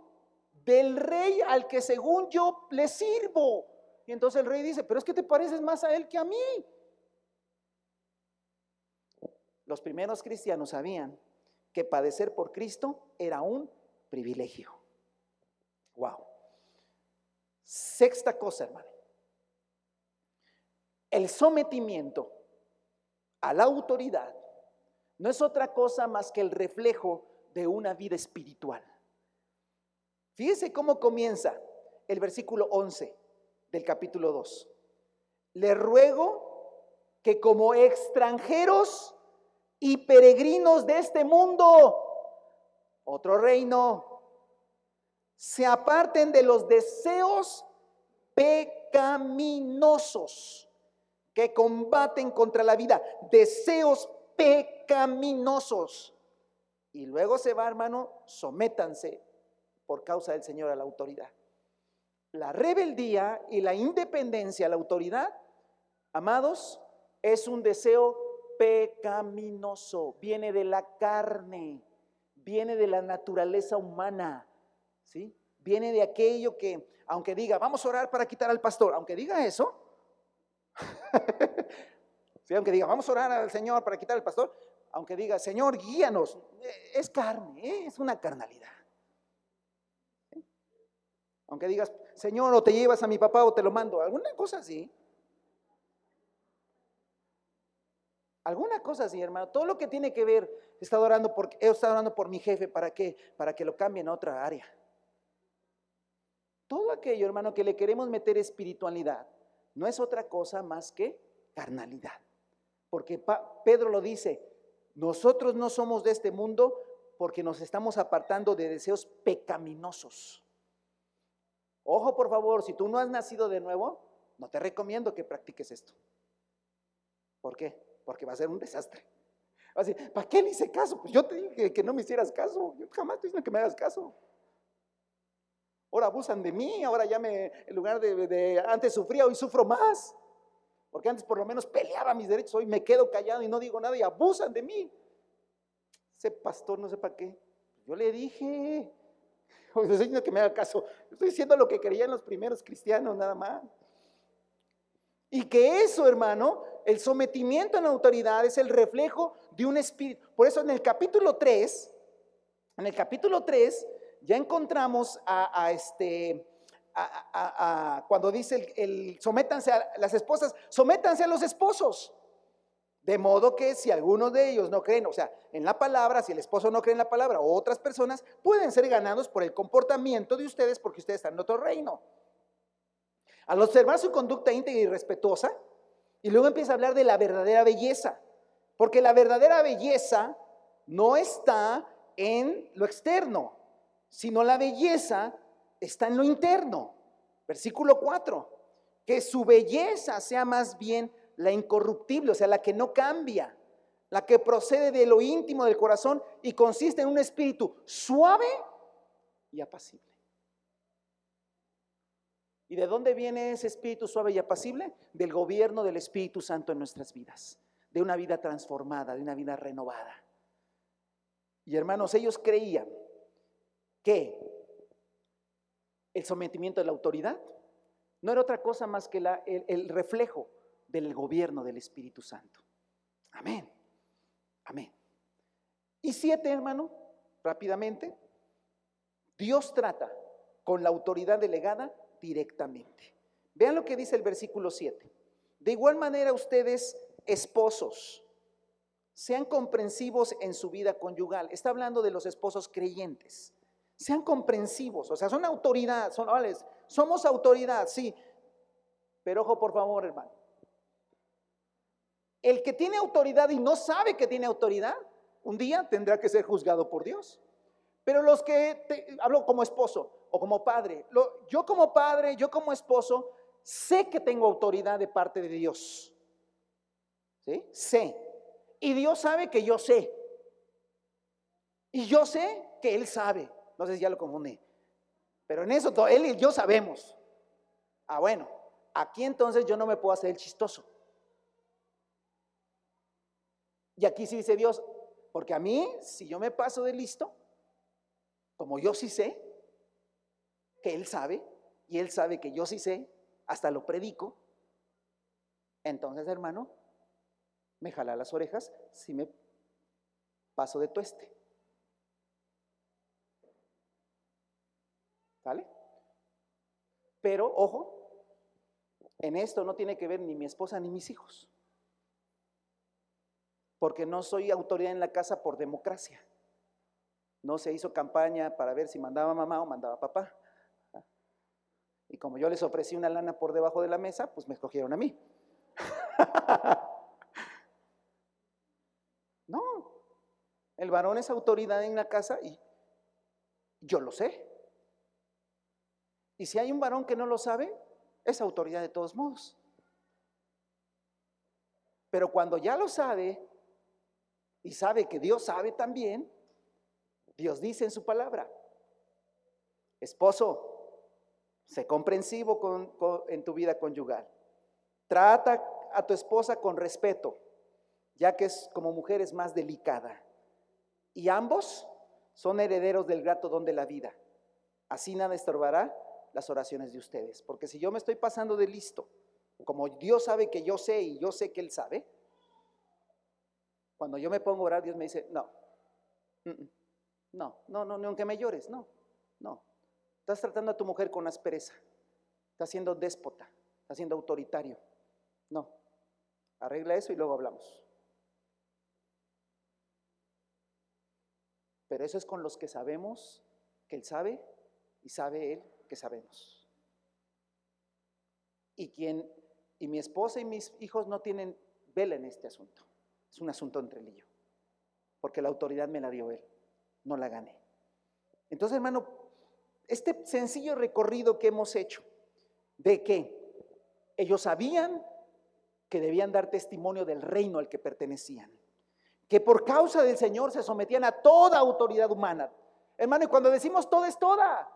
del rey al que según yo le sirvo. Y entonces el rey dice, pero es que te pareces más a él que a mí. Los primeros cristianos sabían que padecer por Cristo era un privilegio. Wow. Sexta cosa, hermano. El sometimiento a la autoridad no es otra cosa más que el reflejo de una vida espiritual. Fíjese cómo comienza el versículo 11 del capítulo 2. Le ruego que como extranjeros y peregrinos de este mundo, otro reino, se aparten de los deseos pecaminosos que combaten contra la vida, deseos pecaminosos. Y luego se va, hermano, sométanse por causa del Señor a la autoridad. La rebeldía y la independencia a la autoridad, amados, es un deseo pecaminoso, viene de la carne, viene de la naturaleza humana, ¿sí? Viene de aquello que, aunque diga, vamos a orar para quitar al pastor, aunque diga eso, ¿sí? aunque diga, vamos a orar al Señor para quitar al pastor, aunque diga, Señor, guíanos, es carne, ¿eh? es una carnalidad. Aunque digas, Señor, o te llevas a mi papá o te lo mando, alguna cosa así, Alguna cosa así, hermano. Todo lo que tiene que ver, he estado orando por, he estado orando por mi jefe, ¿para qué? Para que lo cambien a otra área. Todo aquello, hermano, que le queremos meter espiritualidad, no es otra cosa más que carnalidad. Porque Pedro lo dice, nosotros no somos de este mundo porque nos estamos apartando de deseos pecaminosos. Ojo, por favor, si tú no has nacido de nuevo, no te recomiendo que practiques esto. ¿Por qué? Porque va a ser un desastre. Va a decir, ¿para qué le hice caso? Pues yo te dije que no me hicieras caso. Yo jamás te dije que me hagas caso. Ahora abusan de mí, ahora ya me, en lugar de, antes sufría, hoy sufro más. Porque antes por lo menos peleaba mis derechos, hoy me quedo callado y no digo nada y abusan de mí. Ese pastor no sé para qué. Yo le dije, hoy estoy diciendo que me haga caso. Estoy diciendo lo que creían los primeros cristianos, nada más. Y que eso, hermano, el sometimiento a la autoridad es el reflejo de un espíritu. Por eso en el capítulo 3, en el capítulo 3, ya encontramos a, este, cuando dice el, sométanse a las esposas, sométanse a los esposos. De modo que si algunos de ellos no creen, o sea, en la palabra, si el esposo no cree en la palabra o otras personas, pueden ser ganados por el comportamiento de ustedes porque ustedes están en otro reino. Al observar su conducta íntegra y respetuosa, y luego empieza a hablar de la verdadera belleza, porque la verdadera belleza no está en lo externo, sino la belleza está en lo interno. Versículo 4, que su belleza sea más bien la incorruptible, o sea, la que no cambia, la que procede de lo íntimo del corazón y consiste en un espíritu suave y apacible. ¿Y de dónde viene ese espíritu suave y apacible? Del gobierno del Espíritu Santo en nuestras vidas, de una vida transformada, de una vida renovada. Y hermanos, ellos creían que el sometimiento de la autoridad no era otra cosa más que el, reflejo del gobierno del Espíritu Santo. Amén. Amén. Y siete, hermano, rápidamente, Dios trata con la autoridad delegada directamente. Vean lo que dice el versículo 7. De igual manera ustedes, esposos, sean comprensivos en su vida conyugal. Está hablando de los esposos creyentes. Sean comprensivos, o sea, son autoridad, son, somos autoridad, sí. Pero ojo, por favor, hermano. El que tiene autoridad y no sabe que tiene autoridad, un día tendrá que ser juzgado por Dios. Pero los que, hablo como esposo o como padre, yo como padre, yo como esposo, sé que tengo autoridad de parte de Dios. ¿Sí? Sé. Y Dios sabe que yo sé. Y yo sé que Él sabe. No sé si ya lo confundí. Pero en eso él y yo sabemos. Ah, bueno, aquí entonces yo no me puedo hacer el chistoso. Y aquí sí dice Dios, porque a mí, si yo me paso de listo, como yo sí sé, que Él sabe, y Él sabe que yo sí sé, hasta lo predico, entonces hermano, me jala las orejas si me paso de tueste. ¿Vale? Pero, ojo, en esto no tiene que ver ni mi esposa ni mis hijos. Porque no soy autoridad en la casa por democracia. No se hizo campaña para ver si mandaba mamá o mandaba papá. Y como yo les ofrecí una lana por debajo de la mesa, pues me escogieron a mí. no, el varón es autoridad en la casa y yo lo sé. Y si hay un varón que no lo sabe, es autoridad de todos modos. Pero cuando ya lo sabe y sabe que Dios sabe también, Dios dice en su palabra, esposo, sé comprensivo en tu vida conyugal. Trata a tu esposa con respeto, ya que es como mujer es más delicada. Y ambos son herederos del grato don de la vida. Así nada estorbará las oraciones de ustedes. Porque si yo me estoy pasando de listo, como Dios sabe que yo sé y yo sé que Él sabe, cuando yo me pongo a orar, Dios me dice, no, no, no, no, ni aunque me llores, no, no. Estás tratando a tu mujer con aspereza, estás siendo déspota, estás siendo autoritario. No, arregla eso y luego hablamos. Pero eso es con los que sabemos que Él sabe y sabe Él que sabemos. Y quien y mi esposa y mis hijos no tienen vela en este asunto. Es un asunto entre él y yo. Porque la autoridad me la dio él, no la gané. Entonces, hermano, este sencillo recorrido que hemos hecho de que ellos sabían que debían dar testimonio del reino al que pertenecían, que por causa del Señor se sometían a toda autoridad humana. Hermano, y cuando decimos toda es toda,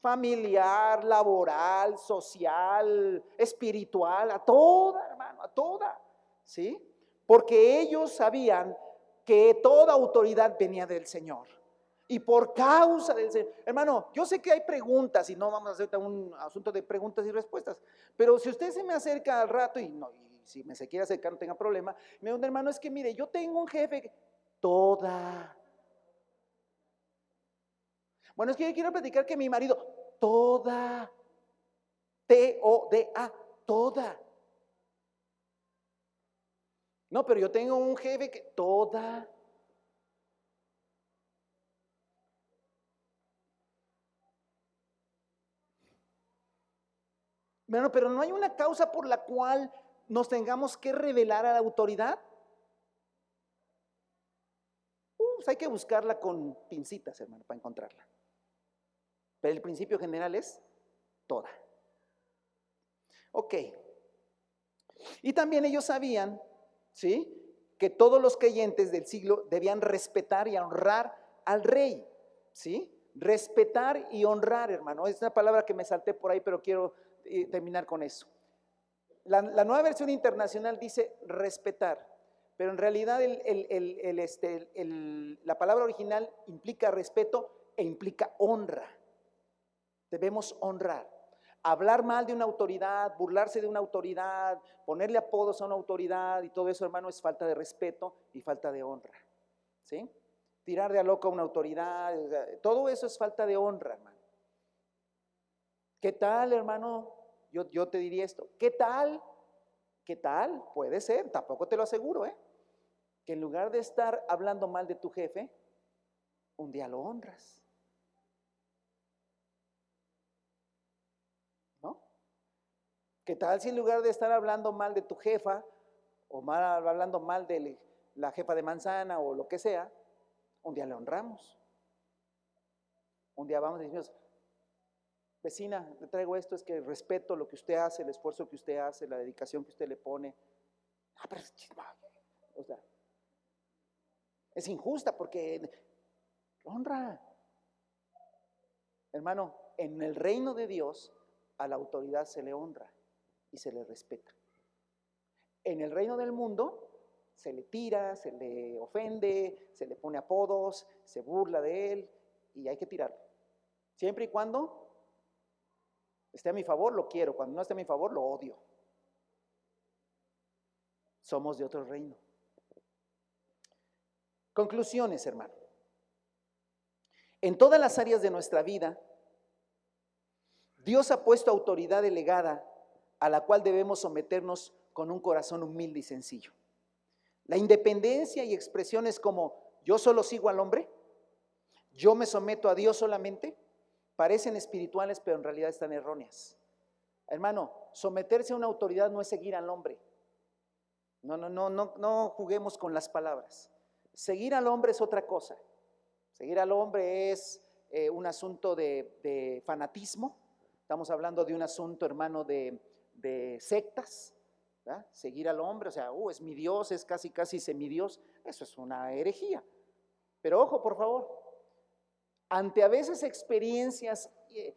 familiar, laboral, social, espiritual, a toda, hermano, a toda, ¿sí? Porque ellos sabían que toda autoridad venía del Señor. Y por causa del Señor. Hermano, yo sé que hay preguntas y no vamos a hacer un asunto de preguntas y respuestas. Pero si usted se me acerca al rato y, no, y si me se quiere acercar no tenga problema, me dice, hermano, es que mire, yo tengo un jefe, toda. Bueno, es que yo quiero platicar que mi marido, toda. T-O-D-A, toda. No, pero yo tengo un jefe que toda. Bueno, pero no hay una causa por la cual nos tengamos que revelar a la autoridad. Pues hay que buscarla con pincitas, hermano, para encontrarla. Pero el principio general es toda. Ok. Y también ellos sabían, ¿sí? Que todos los creyentes del siglo debían respetar y honrar al rey, ¿sí? Respetar y honrar, hermano. Es una palabra que me salté por ahí, pero quiero terminar con eso. La, nueva versión internacional dice respetar, pero en realidad este, la palabra original implica respeto e implica honra. Debemos honrar. Hablar mal de una autoridad, burlarse de una autoridad, ponerle apodos a una autoridad y todo eso, hermano, es falta de respeto y falta de honra. ¿Sí? Tirar de a loco a una autoridad, todo eso es falta de honra, hermano. ¿Qué tal, hermano? Yo, te diría esto, ¿qué tal? ¿Qué tal? Puede ser, tampoco te lo aseguro, ¿eh? Que en lugar de estar hablando mal de tu jefe, un día lo honras. ¿No? ¿Qué tal si en lugar de estar hablando mal de tu jefa o mal, hablando mal de la jefa de manzana o lo que sea, un día le honramos? Un día vamos y decimos, vecina, le traigo esto, es que respeto lo que usted hace, el esfuerzo que usted hace, la dedicación que usted le pone. Ah, pero o sea, es injusta porque honra. Hermano, en el reino de Dios a la autoridad se le honra y se le respeta. En el reino del mundo se le tira, se le ofende, se le pone apodos, se burla de él y hay que tirarlo. Siempre y cuando esté a mi favor, lo quiero. Cuando no esté a mi favor, lo odio. Somos de otro reino. Conclusiones, hermano. En todas las áreas de nuestra vida, Dios ha puesto autoridad delegada a la cual debemos someternos con un corazón humilde y sencillo. La independencia y expresiones como yo solo sigo al hombre, yo me someto a Dios solamente, parecen espirituales, pero en realidad están erróneas. Hermano, someterse a una autoridad no es seguir al hombre. No, no, no, no, no juguemos con las palabras. Seguir al hombre es otra cosa. Seguir al hombre es eh, un asunto de, fanatismo. Estamos hablando de un asunto, hermano, de, sectas. Seguir al hombre, o sea, uh, es mi Dios, es casi, casi semidios. Eso es una herejía. Pero ojo, por favor, ante a veces experiencias, eh,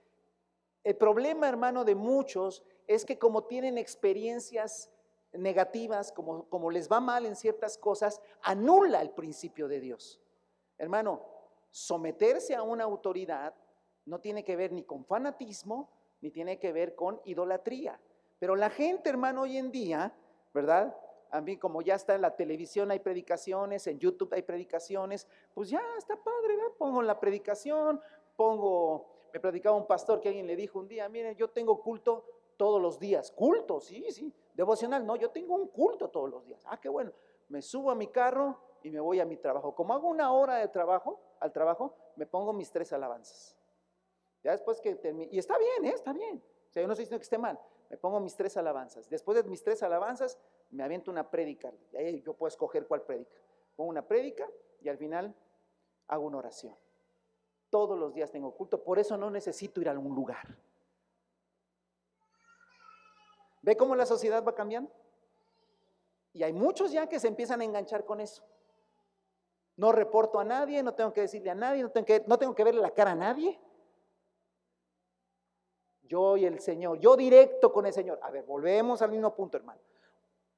el problema, hermano, de muchos es que como tienen experiencias negativas, como, como les va mal en ciertas cosas, anula el principio de Dios. Hermano, someterse a una autoridad no tiene que ver ni con fanatismo, ni tiene que ver con idolatría. Pero la gente, hermano, hoy en día, ¿verdad? A mí como ya está en la televisión hay predicaciones, en YouTube hay predicaciones, pues ya está padre, ¿verdad? Pongo la predicación, pongo, me predicaba un pastor que alguien le dijo un día, miren, yo tengo culto todos los días, culto, sí, sí, devocional, no, yo tengo un culto todos los días, ah, qué bueno, me subo a mi carro y me voy a mi trabajo, como hago una hora de trabajo, al trabajo, me pongo mis tres alabanzas. Ya después que termine, y está bien, ¿eh? está bien, o sea, yo no estoy diciendo que esté mal, me pongo mis tres alabanzas. Después de mis tres alabanzas, me aviento una prédica. Ahí yo puedo escoger cuál prédica. Pongo una prédica y al final hago una oración. Todos los días tengo culto, por eso no necesito ir a algún lugar. ¿Ve cómo la sociedad va cambiando? Y hay muchos ya que se empiezan a enganchar con eso. No reporto a nadie, no tengo que decirle a nadie, no tengo que verle la cara a nadie. Yo y el Señor, yo directo con el Señor. A ver, volvemos al mismo punto, hermano.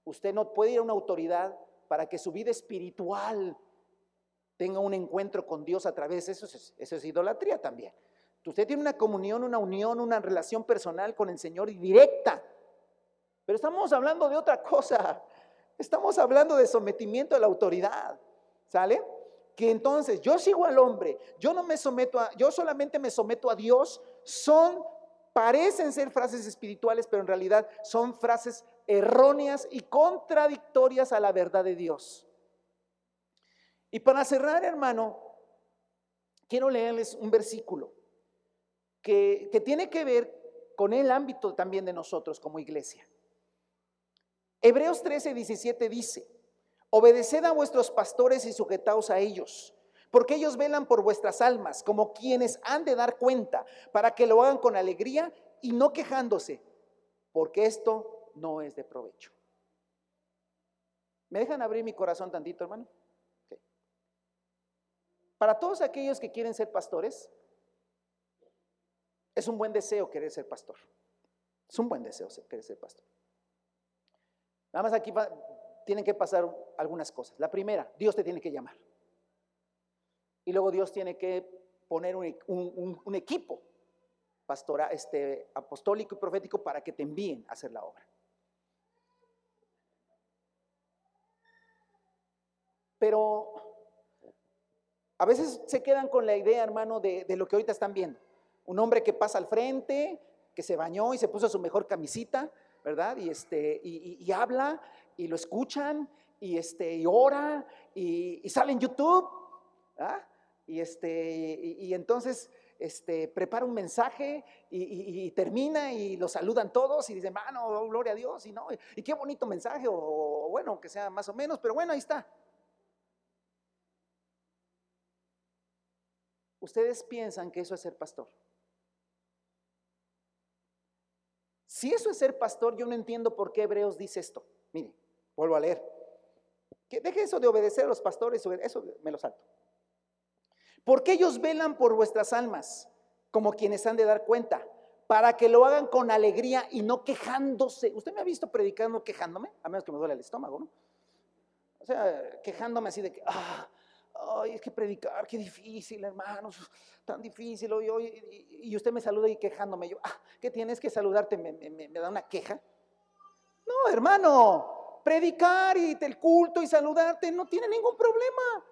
Usted no puede ir a una autoridad para que su vida espiritual tenga un encuentro con Dios a través de eso. Eso es idolatría también. Usted tiene una comunión, una unión, una relación personal con el Señor y directa. Pero estamos hablando de otra cosa. Estamos hablando de sometimiento a la autoridad. ¿Sale? Que entonces yo sigo al hombre, yo no me someto a, yo solamente me someto a Dios, son parecen ser frases espirituales, pero en realidad son frases erróneas y contradictorias a la verdad de Dios. Y para cerrar, hermano, quiero leerles un versículo que, que tiene que ver con el ámbito también de nosotros como iglesia. Hebreos 13, 17 dice, obedeced a vuestros pastores y sujetaos a ellos porque ellos velan por vuestras almas, como quienes han de dar cuenta, para que lo hagan con alegría y no quejándose, porque esto no es de provecho. ¿Me dejan abrir mi corazón tantito, hermano? Para todos aquellos que quieren ser pastores, es un buen deseo querer ser pastor. Es un buen deseo querer ser pastor. Nada más aquí tienen que pasar algunas cosas. La primera, Dios te tiene que llamar. Y luego Dios tiene que poner un, equipo pastora, este, apostólico y profético para que te envíen a hacer la obra. Pero a veces se quedan con la idea, hermano, de, lo que ahorita están viendo. Un hombre que pasa al frente, que se bañó y se puso su mejor camisita, ¿verdad? Y, este, y, habla y lo escuchan y, este, y ora y, sale en YouTube. ¿ah? Y, este, y, entonces este, prepara un mensaje y, termina y lo saludan todos y dicen, mano, oh, gloria a Dios, y no, y qué bonito mensaje, o, bueno, que sea más o menos, pero bueno, ahí está. Ustedes piensan que eso es ser pastor. Si eso es ser pastor, yo no entiendo por qué Hebreos dice esto. Mire, vuelvo a leer. Deje eso de obedecer a los pastores, eso me lo salto. Porque ellos velan por vuestras almas, como quienes han de dar cuenta, para que lo hagan con alegría y no quejándose. ¿Usted me ha visto predicando quejándome? A menos que me duele el estómago, ¿no? O sea, quejándome así de que, ah, ay, es que predicar, qué difícil, hermanos, tan difícil. y, usted me saluda y quejándome. Yo, ah, ¿qué tienes que saludarte? ¿Me, me da una queja? No, hermano, predicar y el culto y saludarte no tiene ningún problema.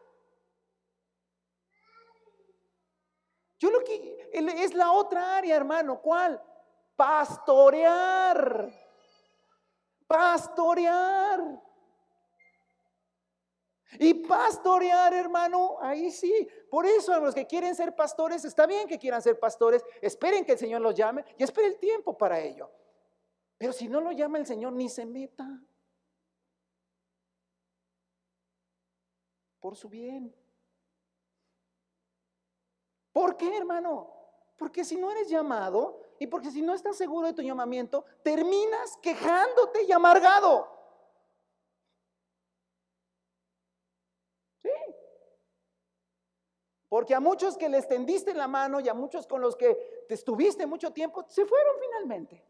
Yo lo que es la otra área, hermano, ¿cuál? Pastorear. Pastorear. Y pastorear, hermano, ahí sí. Por eso los que quieren ser pastores, está bien que quieran ser pastores, esperen que el Señor los llame y esperen el tiempo para ello. Pero si no lo llama el Señor, ni se meta. Por su bien. ¿Por qué, hermano? Porque si no eres llamado y porque si no estás seguro de tu llamamiento, terminas quejándote y amargado. Sí. Porque a muchos que les tendiste la mano y a muchos con los que te estuviste mucho tiempo, se fueron finalmente.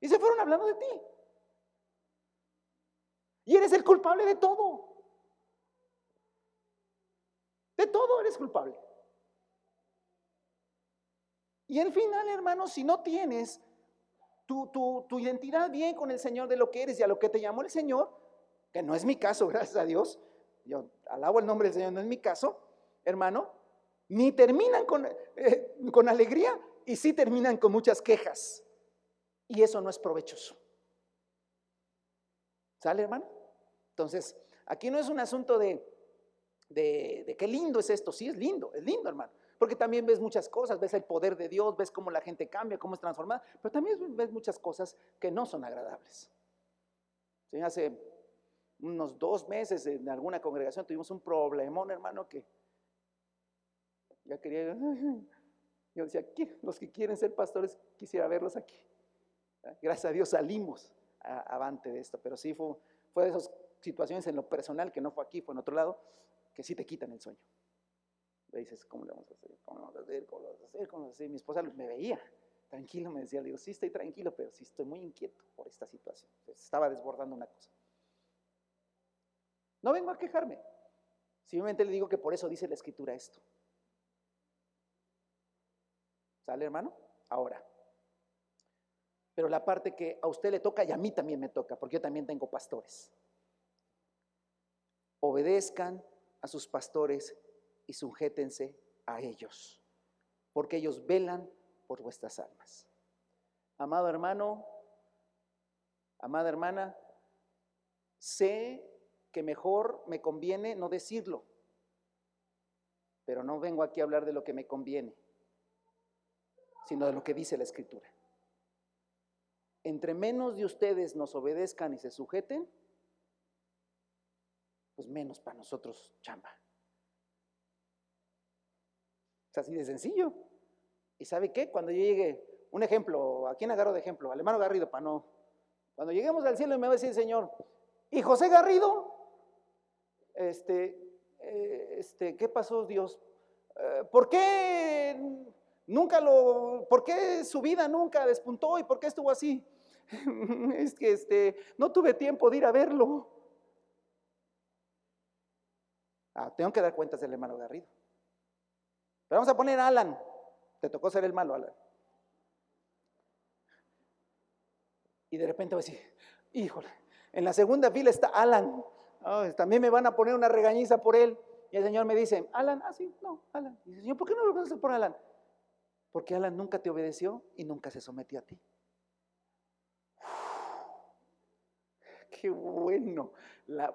Y se fueron hablando de ti. Y eres el culpable de todo. De todo eres culpable. Y al final, hermano, si no tienes tu, identidad bien con el Señor de lo que eres y a lo que te llamó el Señor, que no es mi caso, gracias a Dios, yo alabo el nombre del Señor, no es mi caso, hermano, ni terminan con, eh, con alegría y sí terminan con muchas quejas. Y eso no es provechoso. ¿Sale, hermano? Entonces, aquí no es un asunto de, de, de qué lindo es esto, sí es lindo, es lindo, hermano. Porque también ves muchas cosas, ves el poder de Dios, ves cómo la gente cambia, cómo es transformada, pero también ves muchas cosas que no son agradables. hace unos dos meses en alguna congregación tuvimos un problemón, hermano, que ya quería, yo decía, los que quieren ser pastores, quisiera verlos aquí. Gracias a Dios salimos avante de esto, pero sí fue, fue de esos situaciones en lo personal, que no fue aquí, fue en otro lado, que sí te quitan el sueño. Me dices, ¿cómo le vamos a hacer? ¿Cómo le vamos a hacer? ¿Cómo le vamos a hacer? ¿Cómo le vamos a hacer? Mi esposa me veía, tranquilo, me decía, le digo, sí estoy tranquilo, pero sí estoy muy inquieto por esta situación. estaba desbordando una cosa. No vengo a quejarme, simplemente le digo que por eso dice la escritura esto. ¿Sale, hermano? Ahora. Pero la parte que a usted le toca y a mí también me toca, porque yo también tengo pastores. Obedezcan a sus pastores y sujétense a ellos, porque ellos velan por vuestras almas. Amado hermano, amada hermana, sé que mejor me conviene no decirlo, pero no vengo aquí a hablar de lo que me conviene, sino de lo que dice la Escritura. Entre menos de ustedes nos obedezcan y se sujeten, pues menos para nosotros chamba. Así de sencillo. ¿Y sabe qué? Cuando yo llegue, un ejemplo, ¿a quién agarro de ejemplo? Al hermano Garrido, para no. Cuando lleguemos al cielo y me va a decir Señor, ¿y José Garrido? Este, eh, este, ¿qué pasó Dios? Eh, ¿Por qué nunca lo, por qué su vida nunca despuntó y por qué estuvo así? es que este, no tuve tiempo de ir a verlo. Ah, tengo que dar cuentas del hermano Garrido. Pero vamos a poner Alan. Te tocó ser el malo, Alan. Y de repente voy a decir, híjole, en la segunda fila está Alan. también me van a poner una regañiza por él. Y el Señor me dice, Alan, ah, sí, no, Alan. Y dice, Señor, ¿por qué no lo hacer por Alan? Porque Alan nunca te obedeció y nunca se sometió a ti. qué bueno,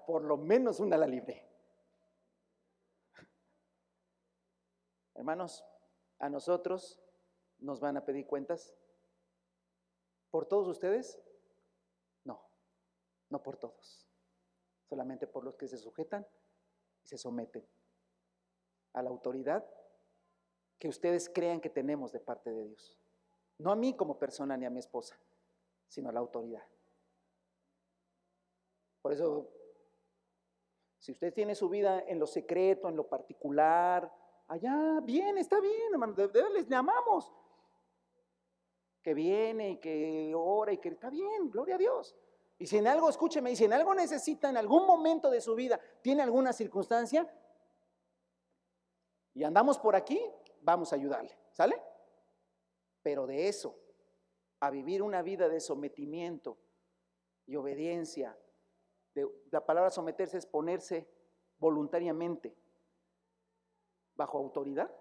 por lo menos una la libre. Hermanos, a nosotros nos van a pedir cuentas. ¿Por todos ustedes? No, no por todos. Solamente por los que se sujetan y se someten a la autoridad que ustedes crean que tenemos de parte de Dios. No a mí como persona ni a mi esposa, sino a la autoridad. Por eso, si usted tiene su vida en lo secreto, en lo particular, allá, bien, está bien, hermano, de, les llamamos. Que viene y que ora y que está bien, gloria a Dios. Y si en algo, escúcheme, y si en algo necesita en algún momento de su vida, tiene alguna circunstancia, y andamos por aquí, vamos a ayudarle, ¿sale? Pero de eso, a vivir una vida de sometimiento y obediencia, de, la palabra someterse es ponerse voluntariamente bajo autoridad,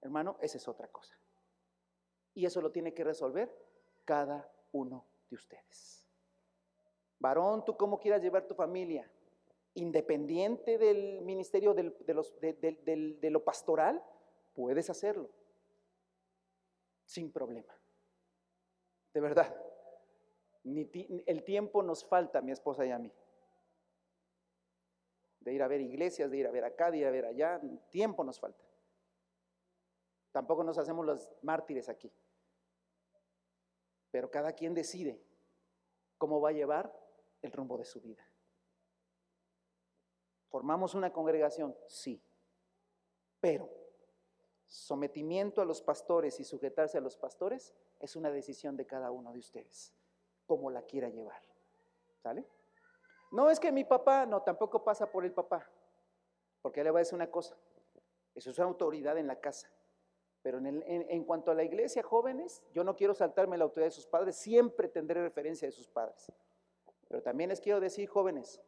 hermano, esa es otra cosa. Y eso lo tiene que resolver cada uno de ustedes. Varón, tú cómo quieras llevar tu familia, independiente del ministerio de, los, de lo pastoral, puedes hacerlo sin problema. De verdad, ni el tiempo nos falta mi esposa y a mí de ir a ver iglesias, de ir a ver acá, de ir a ver allá, tiempo nos falta. Tampoco nos hacemos los mártires aquí. Pero cada quien decide cómo va a llevar el rumbo de su vida. ¿Formamos una congregación? Sí. Pero sometimiento a los pastores y sujetarse a los pastores es una decisión de cada uno de ustedes, como la quiera llevar. ¿Sale? No es que mi papá, no, tampoco pasa por el papá, porque le voy a decir una cosa, eso es una autoridad en la casa. Pero en, en, cuanto a la iglesia, jóvenes, yo no quiero saltarme la autoridad de sus padres, siempre tendré referencia de sus padres. Pero también les quiero decir, jóvenes,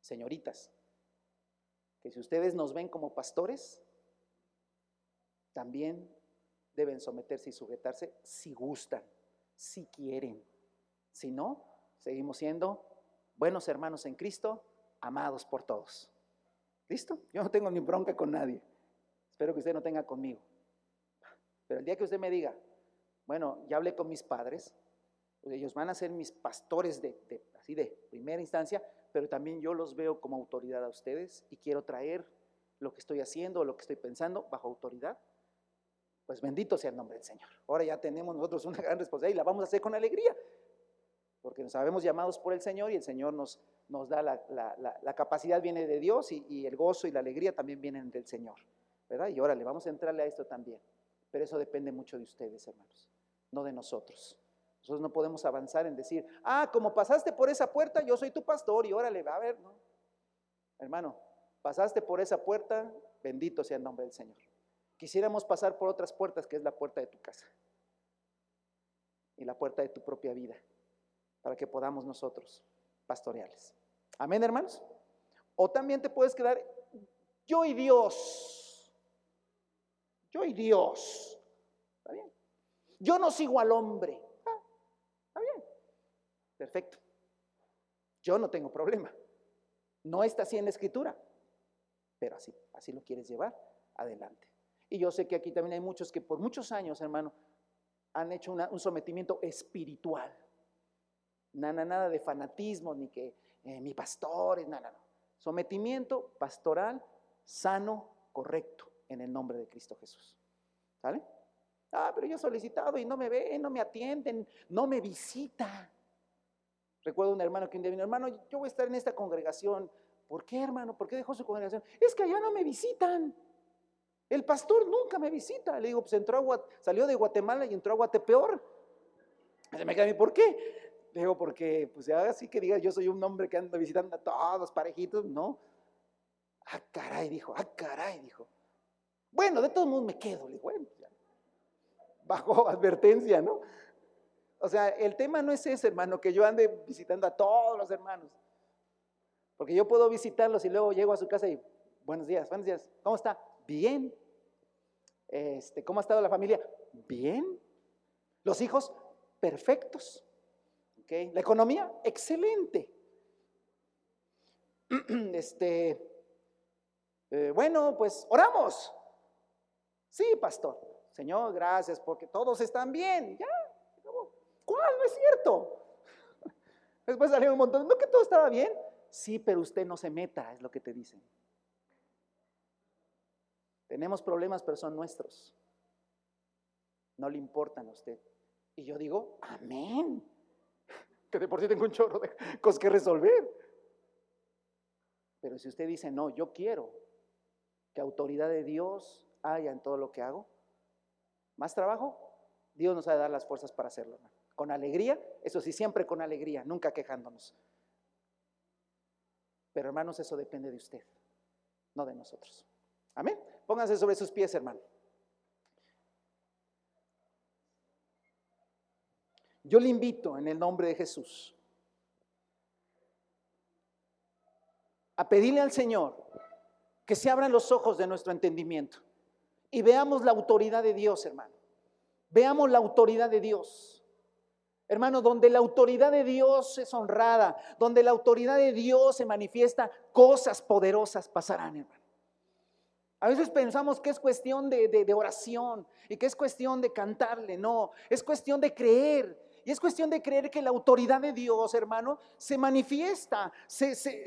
señoritas, que si ustedes nos ven como pastores, también deben someterse y sujetarse si gustan, si quieren. Si no, seguimos siendo buenos hermanos en Cristo, amados por todos. ¿Listo? Yo no tengo ni bronca con nadie. Espero que usted no tenga conmigo. Pero el día que usted me diga, bueno, ya hablé con mis padres, pues ellos van a ser mis pastores de, así de primera instancia, pero también yo los veo como autoridad a ustedes y quiero traer lo que estoy haciendo, lo que estoy pensando bajo autoridad. Pues bendito sea el nombre del Señor. Ahora ya tenemos nosotros una gran responsabilidad y la vamos a hacer con alegría. Porque nos sabemos llamados por el Señor y el Señor nos, nos da la, capacidad, viene de Dios y, y, el gozo y la alegría también vienen del Señor, ¿verdad? Y órale, vamos a entrarle a esto también. Pero eso depende mucho de ustedes, hermanos, no de nosotros. Nosotros no podemos avanzar en decir, ah, como pasaste por esa puerta, yo soy tu pastor y órale, va a ver, ¿no? Hermano, pasaste por esa puerta, bendito sea el nombre del Señor. Quisiéramos pasar por otras puertas, que es la puerta de tu casa y la puerta de tu propia vida, para que podamos nosotros pastorearles. Amén, hermanos. O también te puedes quedar, yo y Dios, yo y Dios, ¿está bien? Yo no sigo al hombre, ah, está bien, perfecto. Yo no tengo problema. No está así en la escritura, pero así, así lo quieres llevar adelante. Y yo sé que aquí también hay muchos que por muchos años, hermano, han hecho un sometimiento espiritual. Nada, nada de fanatismo, ni que eh, mi pastor, nada, no. Sometimiento pastoral, sano, correcto, en el nombre de Cristo Jesús. ¿Sale? Ah, pero yo he solicitado y no me ven, no me atienden, no me visita. Recuerdo un hermano que un día vino, hermano, yo voy a estar en esta congregación. ¿Por qué, hermano? ¿Por qué dejó su congregación? Es que allá no me visitan. El pastor nunca me visita. Le digo, pues entró a, salió de Guatemala y entró a Guatepeor. Se me queda ¿por qué? Digo, porque, pues así que diga, yo soy un hombre que anda visitando a todos parejitos, no. Ah, caray, dijo, ah, caray, dijo. Bueno, de todos modos me quedo, le digo, bueno, ya. bajo advertencia, ¿no? O sea, el tema no es ese, hermano, que yo ande visitando a todos los hermanos. Porque yo puedo visitarlos y luego llego a su casa y, buenos días, buenos días, ¿cómo está? Bien. Este, ¿Cómo ha estado la familia? Bien. Los hijos, perfectos. La economía, excelente. Este, eh, bueno, pues oramos. Sí, pastor. Señor, gracias porque todos están bien. Ya, ¿cuál? No es cierto. Después salió un montón. ¿No que todo estaba bien? Sí, pero usted no se meta, es lo que te dicen. Tenemos problemas, pero son nuestros. No le importan a usted. Y yo digo, amén. Que de por sí tengo un chorro de cosas que resolver. Pero si usted dice, no, yo quiero que autoridad de Dios haya en todo lo que hago, más trabajo, Dios nos ha de dar las fuerzas para hacerlo. Con alegría, eso sí, siempre con alegría, nunca quejándonos. Pero hermanos, eso depende de usted, no de nosotros. Amén. Pónganse sobre sus pies, hermano. Yo le invito en el nombre de Jesús a pedirle al Señor que se abran los ojos de nuestro entendimiento y veamos la autoridad de Dios, hermano. Veamos la autoridad de Dios. Hermano, donde la autoridad de Dios es honrada, donde la autoridad de Dios se manifiesta, cosas poderosas pasarán, hermano. A veces pensamos que es cuestión de, oración y que es cuestión de cantarle. No, es cuestión de creer. Y es cuestión de creer que la autoridad de Dios, hermano, se manifiesta.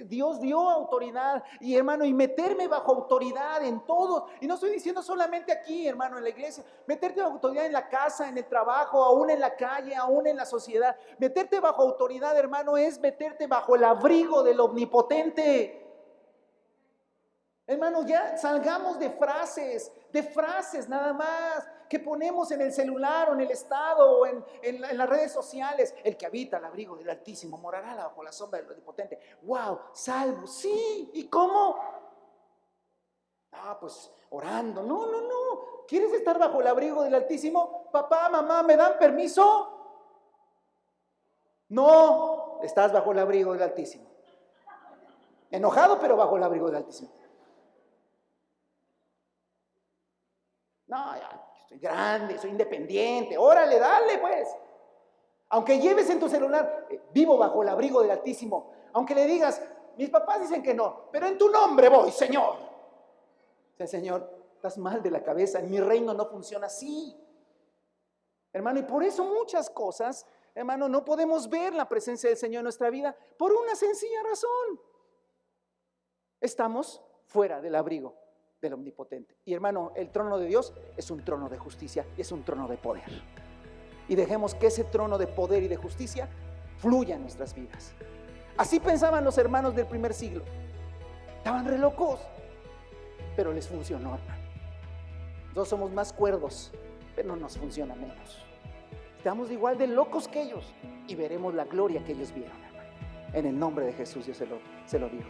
Dios dio autoridad y, hermano, y meterme bajo autoridad en todo. Y no estoy diciendo solamente aquí, hermano, en la iglesia. Meterte bajo autoridad en la casa, en el trabajo, aún en la calle, aún en la sociedad. Meterte bajo autoridad, hermano, es meterte bajo el abrigo del omnipotente. Hermanos, ya salgamos de frases, de frases nada más que ponemos en el celular o en el estado o en, las redes sociales. El que habita al abrigo del Altísimo morará bajo la sombra del Omnipotente. ¡Wow! Salvo, sí. ¿Y cómo? Ah, pues orando. No, no, no. ¿Quieres estar bajo el abrigo del Altísimo? Papá, mamá, ¿me dan permiso? No, estás bajo el abrigo del Altísimo. Enojado, pero bajo el abrigo del Altísimo. No, soy grande, soy independiente. Órale, dale pues. Aunque lleves en tu celular, eh, vivo bajo el abrigo del Altísimo. Aunque le digas, mis papás dicen que no, pero en tu nombre voy, Señor. O Señor, estás mal de la cabeza, en mi reino no funciona así. Hermano, y por eso muchas cosas, hermano, no podemos ver la presencia del Señor en nuestra vida por una sencilla razón. Estamos fuera del abrigo del Omnipotente. Y hermano, el trono de Dios es un trono de justicia y es un trono de poder. Y dejemos que ese trono de poder y de justicia fluya en nuestras vidas. Así pensaban los hermanos del primer siglo. Estaban re locos, pero les funcionó, hermano. Nosotros somos más cuerdos, pero no nos funciona menos. Estamos igual de locos que ellos y veremos la gloria que ellos vieron, hermano. En el nombre de Jesús yo se lo, se lo digo.